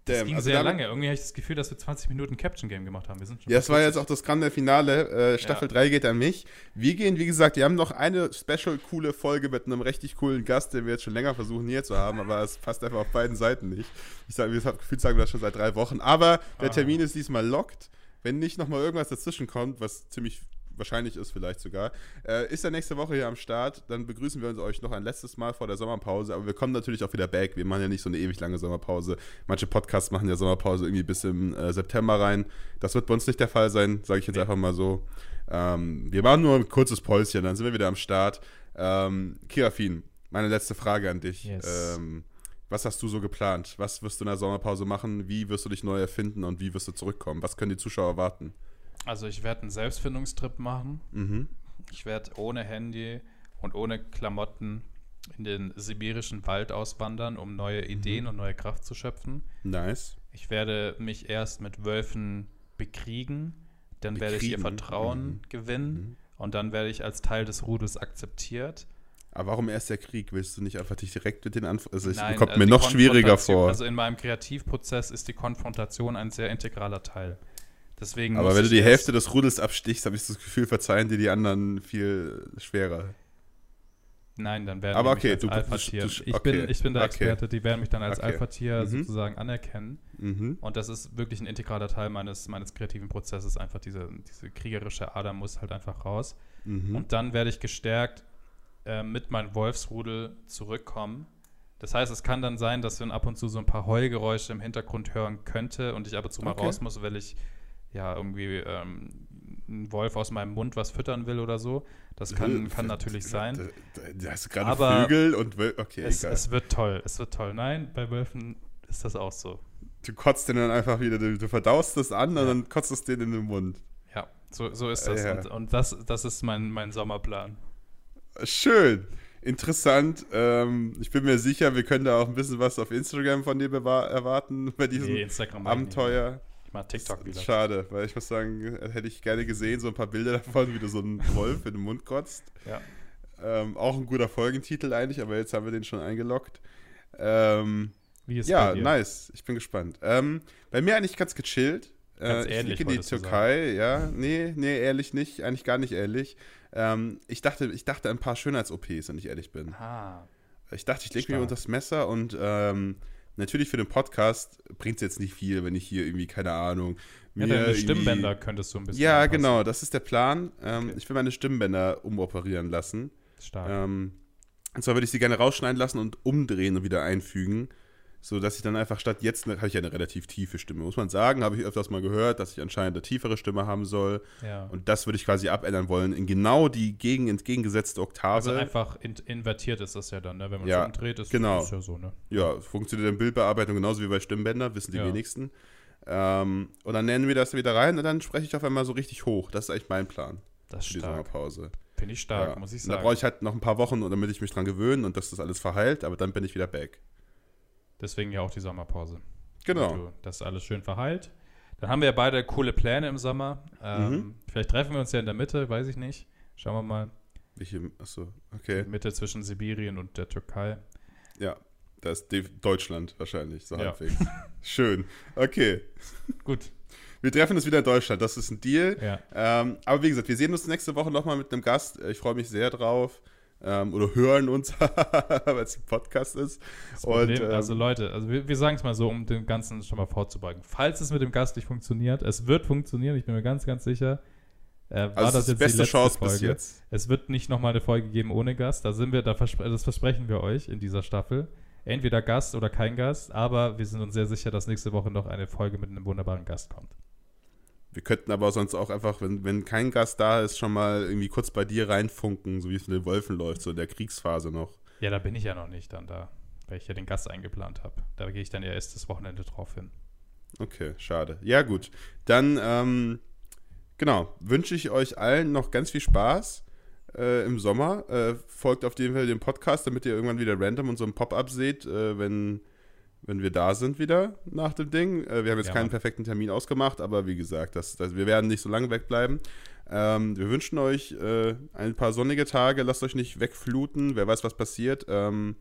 Das
Damn.
ging
Also
sehr lange. Irgendwie habe ich das Gefühl, dass wir 20 Minuten Caption Game gemacht haben. Wir sind schon
Ja, es war
40.
jetzt auch das grande Finale. Äh, Staffel
Ja.
3 geht an mich. Wir gehen, wie gesagt, wir haben noch eine special coole Folge mit einem richtig coolen Gast, den wir jetzt schon länger versuchen hier zu haben, aber es passt einfach auf beiden Seiten nicht. Ich sage, wir haben gefühlt sagen wir das schon seit drei Wochen. Aber der
Ah.
Termin ist diesmal locked. Wenn nicht nochmal irgendwas dazwischen kommt, was ziemlich wahrscheinlich ist vielleicht sogar, äh, ist er nächste Woche hier am Start. Dann begrüßen wir uns euch noch ein letztes Mal vor der Sommerpause. Aber wir kommen natürlich auch wieder back. Wir machen ja nicht so eine ewig lange Sommerpause. Manche Podcasts machen ja Sommerpause irgendwie bis im äh, September rein. Das wird bei uns nicht der Fall sein, sage ich jetzt
Nee.
einfach mal so. Ähm, wir machen nur ein kurzes Päuschen, dann sind wir wieder am Start. Ähm, Kirafin, meine letzte Frage an dich.
Yes.
Ähm, was hast du so geplant? Was wirst du in der Sommerpause machen? Wie wirst du dich neu erfinden und wie wirst du zurückkommen? Was können die Zuschauer erwarten?
Also ich werde einen Selbstfindungstrip machen.
Mhm.
Ich werde ohne Handy und ohne Klamotten in den sibirischen Wald auswandern, um neue
Mhm.
Ideen und neue Kraft zu schöpfen.
Nice.
Ich werde mich erst mit Wölfen bekriegen, dann werde ich ihr
Bekriegen?
Vertrauen
Mhm.
gewinnen
Mhm.
und dann werde ich als Teil des Rudels akzeptiert.
Aber warum erst der Krieg? Willst du nicht einfach dich direkt mit den Anf Also es kommt
äh,
mir noch schwieriger vor.
Also in meinem Kreativprozess ist die Konfrontation ein sehr integraler Teil. Deswegen
Aber wenn du die Hälfte des Rudels abstichst, habe ich das Gefühl, verzeihen dir die anderen viel schwerer.
Nein, dann werden
Aber
die
okay,
mich als
du-
Alpha-Tier.
du-
ich,
okay,
bin, ich bin der
okay.
Experte, die werden mich dann als
Okay.
Alpha-Tier
Mhm.
sozusagen anerkennen.
Mhm.
Und das ist wirklich ein integraler Teil meines, meines kreativen Prozesses. Einfach diese, diese kriegerische Ader muss halt einfach raus.
Mhm.
Und dann werde ich gestärkt äh, mit meinem Wolfsrudel zurückkommen. Das heißt, es kann dann sein, dass man ab und zu so ein paar Heulgeräusche im Hintergrund hören könnte und ich ab und zu mal
Okay.
raus muss, weil ich ja irgendwie ähm, einen Wolf aus meinem Mund was füttern will oder so. Das kann, kann natürlich sein.
Da, da, da hast du gerade
Aber
Vögel und Wöl okay,
Es,
egal.
es wird toll, es wird toll. Nein, bei Wölfen ist das auch so.
du kotzt den dann einfach wieder, du, du verdaust das an
Ja.
und dann kotzt es den in den Mund.
Ja, so, so ist das.
Ja.
Und, und das, das ist mein, mein Sommerplan.
Schön. Interessant. Ähm, ich bin mir sicher, wir können da auch ein bisschen was auf Instagram von dir erwarten bei diesem
Nee.
Abenteuer.
Mach TikTok wieder.
Schade, weil ich muss sagen, hätte ich gerne gesehen, so ein paar Bilder davon, wie du so einen Wolf in den Mund kotzt.
Ja.
Ähm, auch ein guter Folgentitel eigentlich, aber jetzt haben wir den schon eingeloggt. Ähm,
Wie ist
ja,
bei dir?
nice. Ich bin gespannt. Ähm, bei mir eigentlich ganz gechillt.
Ganz
äh,
ähnlich,
ich fliege in die Türkei, ja. Nee, nee, ehrlich nicht. Eigentlich gar nicht ehrlich. Ähm, ich, dachte, ich dachte ein paar Schönheits-OPs, wenn ich ehrlich bin.
Ah,
Ich dachte, ich lege mir
Stark.
unter das Messer und ähm, natürlich für den Podcast bringt es jetzt nicht viel, wenn ich hier irgendwie, keine Ahnung,
ja,
mir
deine
irgendwie-
Stimmbänder könntest du ein bisschen
Ja,
anpassen.
genau, das ist der Plan. Ähm,
Okay.
Ich will meine Stimmbänder umoperieren lassen.
Stark.
Ähm, und zwar würde ich sie gerne rausschneiden lassen und umdrehen und wieder einfügen. So dass ich dann einfach statt jetzt habe ich ja eine relativ tiefe Stimme, muss man sagen, habe ich öfters mal gehört, dass ich anscheinend eine tiefere Stimme haben soll.
ja.
Und das würde ich quasi abändern wollen in genau die gegen entgegengesetzte Oktave.
also einfach in, invertiert ist das ja dann, ne? wenn man
Ja,
es umdreht, ist
genau.
ist ja so, ne?
Ja, funktioniert in Bildbearbeitung genauso wie bei Stimmbändern, wissen die
Ja.
wenigsten. Ähm, und dann nennen wir das wieder rein und dann spreche ich auf einmal so richtig hoch. Das ist eigentlich mein Plan
Das ist
für die
stark.
Sommerpause.
Finde ich stark,
Ja.
muss ich
Und Da
sagen.
brauche ich halt noch ein paar Wochen, damit ich mich dran gewöhnen und dass das alles verheilt, aber dann bin ich wieder back.
Deswegen ja auch die Sommerpause.
Genau.
Du- Das ist alles schön verheilt. Dann haben wir ja beide coole Pläne im Sommer. Ähm,
Mhm.
Vielleicht treffen wir uns ja in der Mitte, weiß ich nicht. Schauen wir mal.
Ich, achso, okay.
Mitte zwischen Sibirien und der Türkei.
Ja, das ist de- Deutschland wahrscheinlich, so
Ja.
halbwegs. Schön. Okay.
Gut,
Wir treffen uns wieder in Deutschland, das ist ein Deal.
ja.
Ähm, aber wie gesagt, wir sehen uns nächste Woche nochmal mit einem Gast. Ich freue mich sehr drauf. Ähm, oder hören uns, weil es ein Podcast ist. Und, ähm,
also Leute, also wir, wir sagen es mal so, um dem Ganzen schon mal vorzubeugen. Falls es mit dem Gast nicht funktioniert, es wird funktionieren, ich bin mir ganz, ganz sicher. Äh, war
Also
das
das ist die
jetzt
beste
letzte
Chance
Folge?
bis jetzt.
Es wird nicht nochmal eine Folge geben ohne Gast. Da sind wir, da verspre das versprechen wir euch in dieser Staffel. Entweder Gast oder kein Gast, aber wir sind uns sehr sicher, dass nächste Woche noch eine Folge mit einem wunderbaren Gast kommt.
Wir könnten aber sonst auch einfach, wenn, wenn kein Gast da ist, schon mal irgendwie kurz bei dir reinfunken, so wie es mit den Wölfen läuft, so in der Kriegsphase noch.
Ja, da bin ich ja noch nicht dann da, weil ich ja den Gast eingeplant habe. Da gehe ich dann ja erst das Wochenende drauf hin.
Okay, schade. Ja, gut. Dann, ähm, genau, wünsche ich euch allen noch ganz viel Spaß äh, im Sommer. Äh, folgt auf jeden Fall dem Podcast, damit ihr irgendwann wieder random und so ein Pop-up seht, äh, wenn, wenn wir da sind wieder nach dem Ding. Äh, wir haben jetzt
Ja,
keinen perfekten Termin ausgemacht, aber wie gesagt, das, das, wir werden nicht so lange wegbleiben. Ähm, wir wünschen euch äh, ein paar sonnige Tage. Lasst euch nicht wegfluten. Wer weiß, was passiert. Ähm,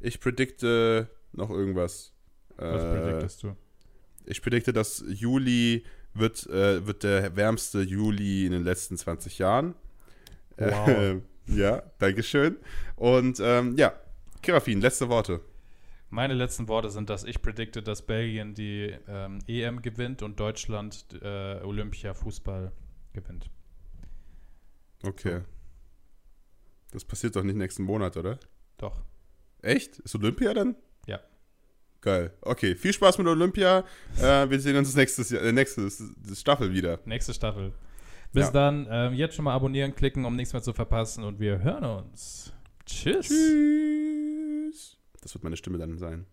ich predikte noch irgendwas.
Was
Äh,
prediktest du?
ich predikte, dass Juli wird, äh, wird der wärmste Juli in den letzten 20 Jahren.
Wow.
Ja, Dankeschön. Und ähm, ja, Kerafin, letzte Worte.
Meine letzten Worte sind, dass ich predikte, dass Belgien die ähm, EM gewinnt und Deutschland äh, Olympia Fußball gewinnt.
Okay. Das passiert doch nicht nächsten Monat, oder?
Doch.
Echt? Ist Olympia dann?
Ja.
Geil. Okay, viel Spaß mit Olympia. Äh, wir sehen uns nächstes Jahr, äh, nächste Staffel wieder.
Nächste Staffel. Bis
Ja.
dann. Ähm, jetzt schon mal abonnieren klicken, um nichts mehr zu verpassen. Und wir hören uns. Tschüss.
Tschüss. Das wird meine Stimme dann sein.